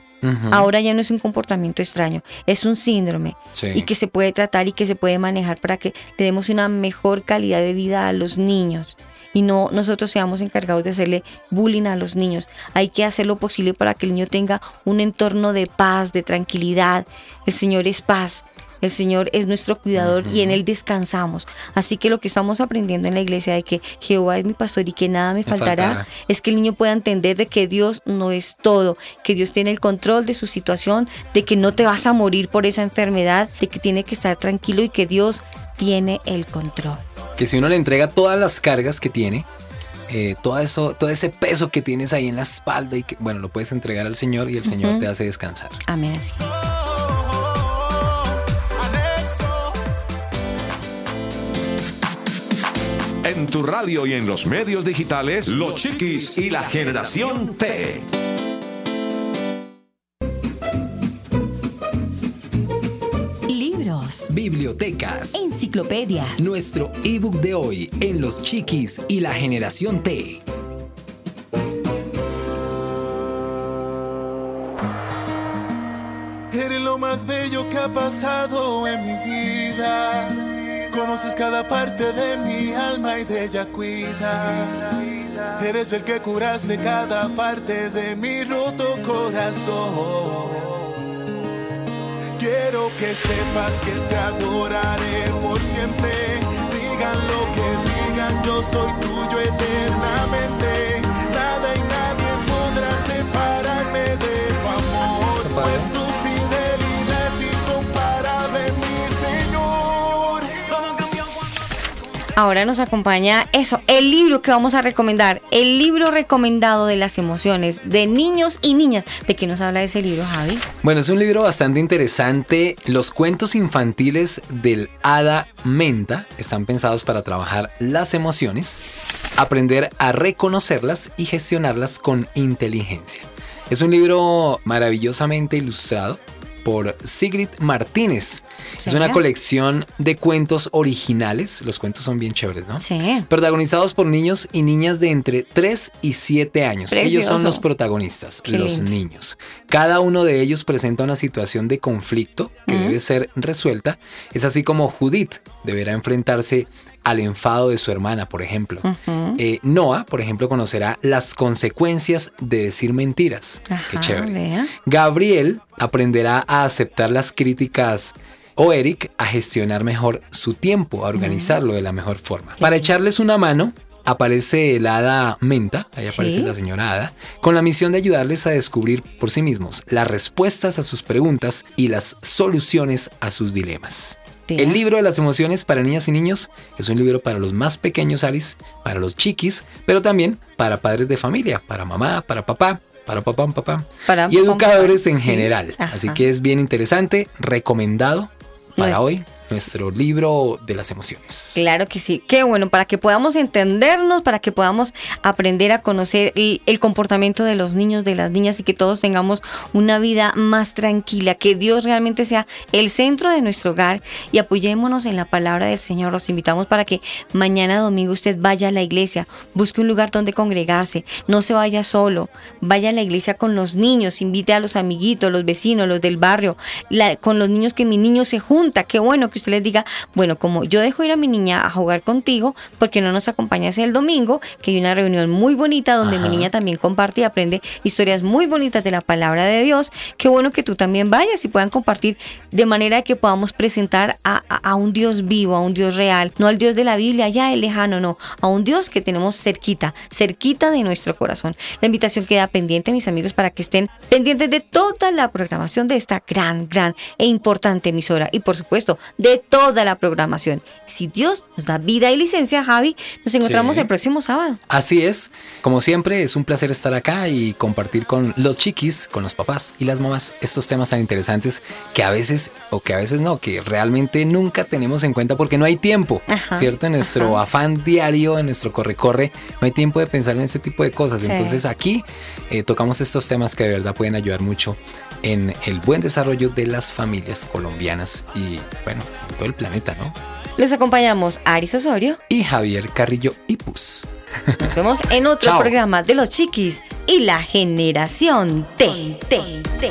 Ahora ya no es un comportamiento extraño, es un síndrome y que se puede tratar y que se puede manejar para que le demos una mejor calidad de vida a los niños y no nosotros seamos encargados de hacerle bullying a los niños. Hay que hacer lo posible para que el niño tenga un entorno de paz, de tranquilidad. El Señor es paz. El Señor es nuestro cuidador y en Él descansamos. Así que lo que estamos aprendiendo en la iglesia de que Jehová es mi pastor y que nada me, faltará, es que el niño pueda entender de que Dios no es todo, que Dios tiene el control de su situación, de que no te vas a morir por esa enfermedad, de que tiene que estar tranquilo y que Dios tiene el control. Que si uno le entrega todas las cargas que tiene, eh, todo eso, todo ese peso que tienes ahí en la espalda y que, bueno, lo puedes entregar al Señor y el Señor te hace descansar. Amén, así es. En tu radio y en los medios digitales, Los Chiquis y la Generación T. Libros, bibliotecas, enciclopedias. Nuestro ebook de hoy en Los Chiquis y la Generación T. Eres lo más bello que ha pasado en mi vida. Conoces cada parte de mi alma y de ella cuida. Eres el que curaste cada parte de mi roto corazón. Quiero que sepas que te adoraré por siempre. Digan lo que digan, yo soy tuyo eternamente. Ahora nos acompaña eso, el libro que vamos a recomendar, el libro recomendado de las emociones de niños y niñas. ¿De qué nos habla ese libro, Javi? Bueno, es un libro bastante interesante. Los cuentos infantiles del Hada Menta están pensados para trabajar las emociones, aprender a reconocerlas y gestionarlas con inteligencia. Es un libro maravillosamente ilustrado por Sigrid Martínez. Es una colección de cuentos originales. Los cuentos son bien chéveres, ¿no? Sí. Protagonizados por niños y niñas de entre 3 y 7 años. Ellos son Precioso. los protagonistas, Qué los lindo. niños. Cada uno de ellos presenta una situación de conflicto que debe ser resuelta. Es así como Judith deberá enfrentarse al enfado de su hermana, por ejemplo. Eh, Noah, por ejemplo, conocerá las consecuencias de decir mentiras. Qué chévere. Gabriel aprenderá a aceptar las críticas o Eric a gestionar mejor su tiempo, a organizarlo de la mejor forma. Para echarles una mano, aparece el hada Menta, ahí Sí. aparece la señora hada, con la misión de ayudarles a descubrir por sí mismos las respuestas a sus preguntas y las soluciones a sus dilemas. El libro de las emociones para niñas y niños es un libro para los más pequeños, Alice, para los chiquis, pero también para padres de familia, para mamá, para papá, para papá, papá Para y papá, educadores papá. en Sí. general. Ajá. Así que es bien interesante, recomendado para Nuestro- hoy nuestro libro de las emociones. Claro que sí, qué bueno, para que podamos entendernos, para que podamos aprender a conocer el, comportamiento de los niños, de las niñas y que todos tengamos una vida más tranquila, que Dios realmente sea el centro de nuestro hogar y apoyémonos en la palabra del Señor. Los invitamos para que mañana domingo usted vaya a la iglesia, busque un lugar donde congregarse, no se vaya solo, vaya a la iglesia con los niños, invite a los amiguitos, los vecinos, los del barrio, la- con los niños que mi niño se junta, qué bueno que usted les diga, bueno, como yo dejo ir a mi niña a jugar contigo, porque no nos acompañas el domingo, que hay una reunión muy bonita donde Ajá. mi niña también comparte y aprende historias muy bonitas de la palabra de Dios, qué bueno que tú también vayas y puedan compartir de manera que podamos presentar a, a- a un Dios vivo, a un Dios real, no al Dios de la Biblia, allá el lejano, no, a un Dios que tenemos cerquita, cerquita de nuestro corazón. La invitación queda pendiente, mis amigos, para que estén pendientes de toda la programación de esta gran, gran e importante emisora y por supuesto de toda la programación. Si Dios nos da vida y licencia, Javi, nos encontramos Sí. el próximo sábado. Así es, como siempre es un placer estar acá y compartir con los chiquis, con los papás y las mamás estos temas tan interesantes que a veces o que a veces no, que realmente nunca tenemos en cuenta porque no hay tiempo, Ajá, ¿cierto? En nuestro afán diario, en nuestro corre-corre, no hay tiempo de pensar en este tipo de cosas. Sí. Entonces aquí eh, tocamos estos temas que de verdad pueden ayudar mucho en el buen desarrollo de las familias colombianas y bueno, en todo el planeta, ¿no? Los acompañamos Aris Osorio. Y Javier Carrillo Ipus. Nos vemos en otro Chao. programa de los chiquis y la generación T. T, T.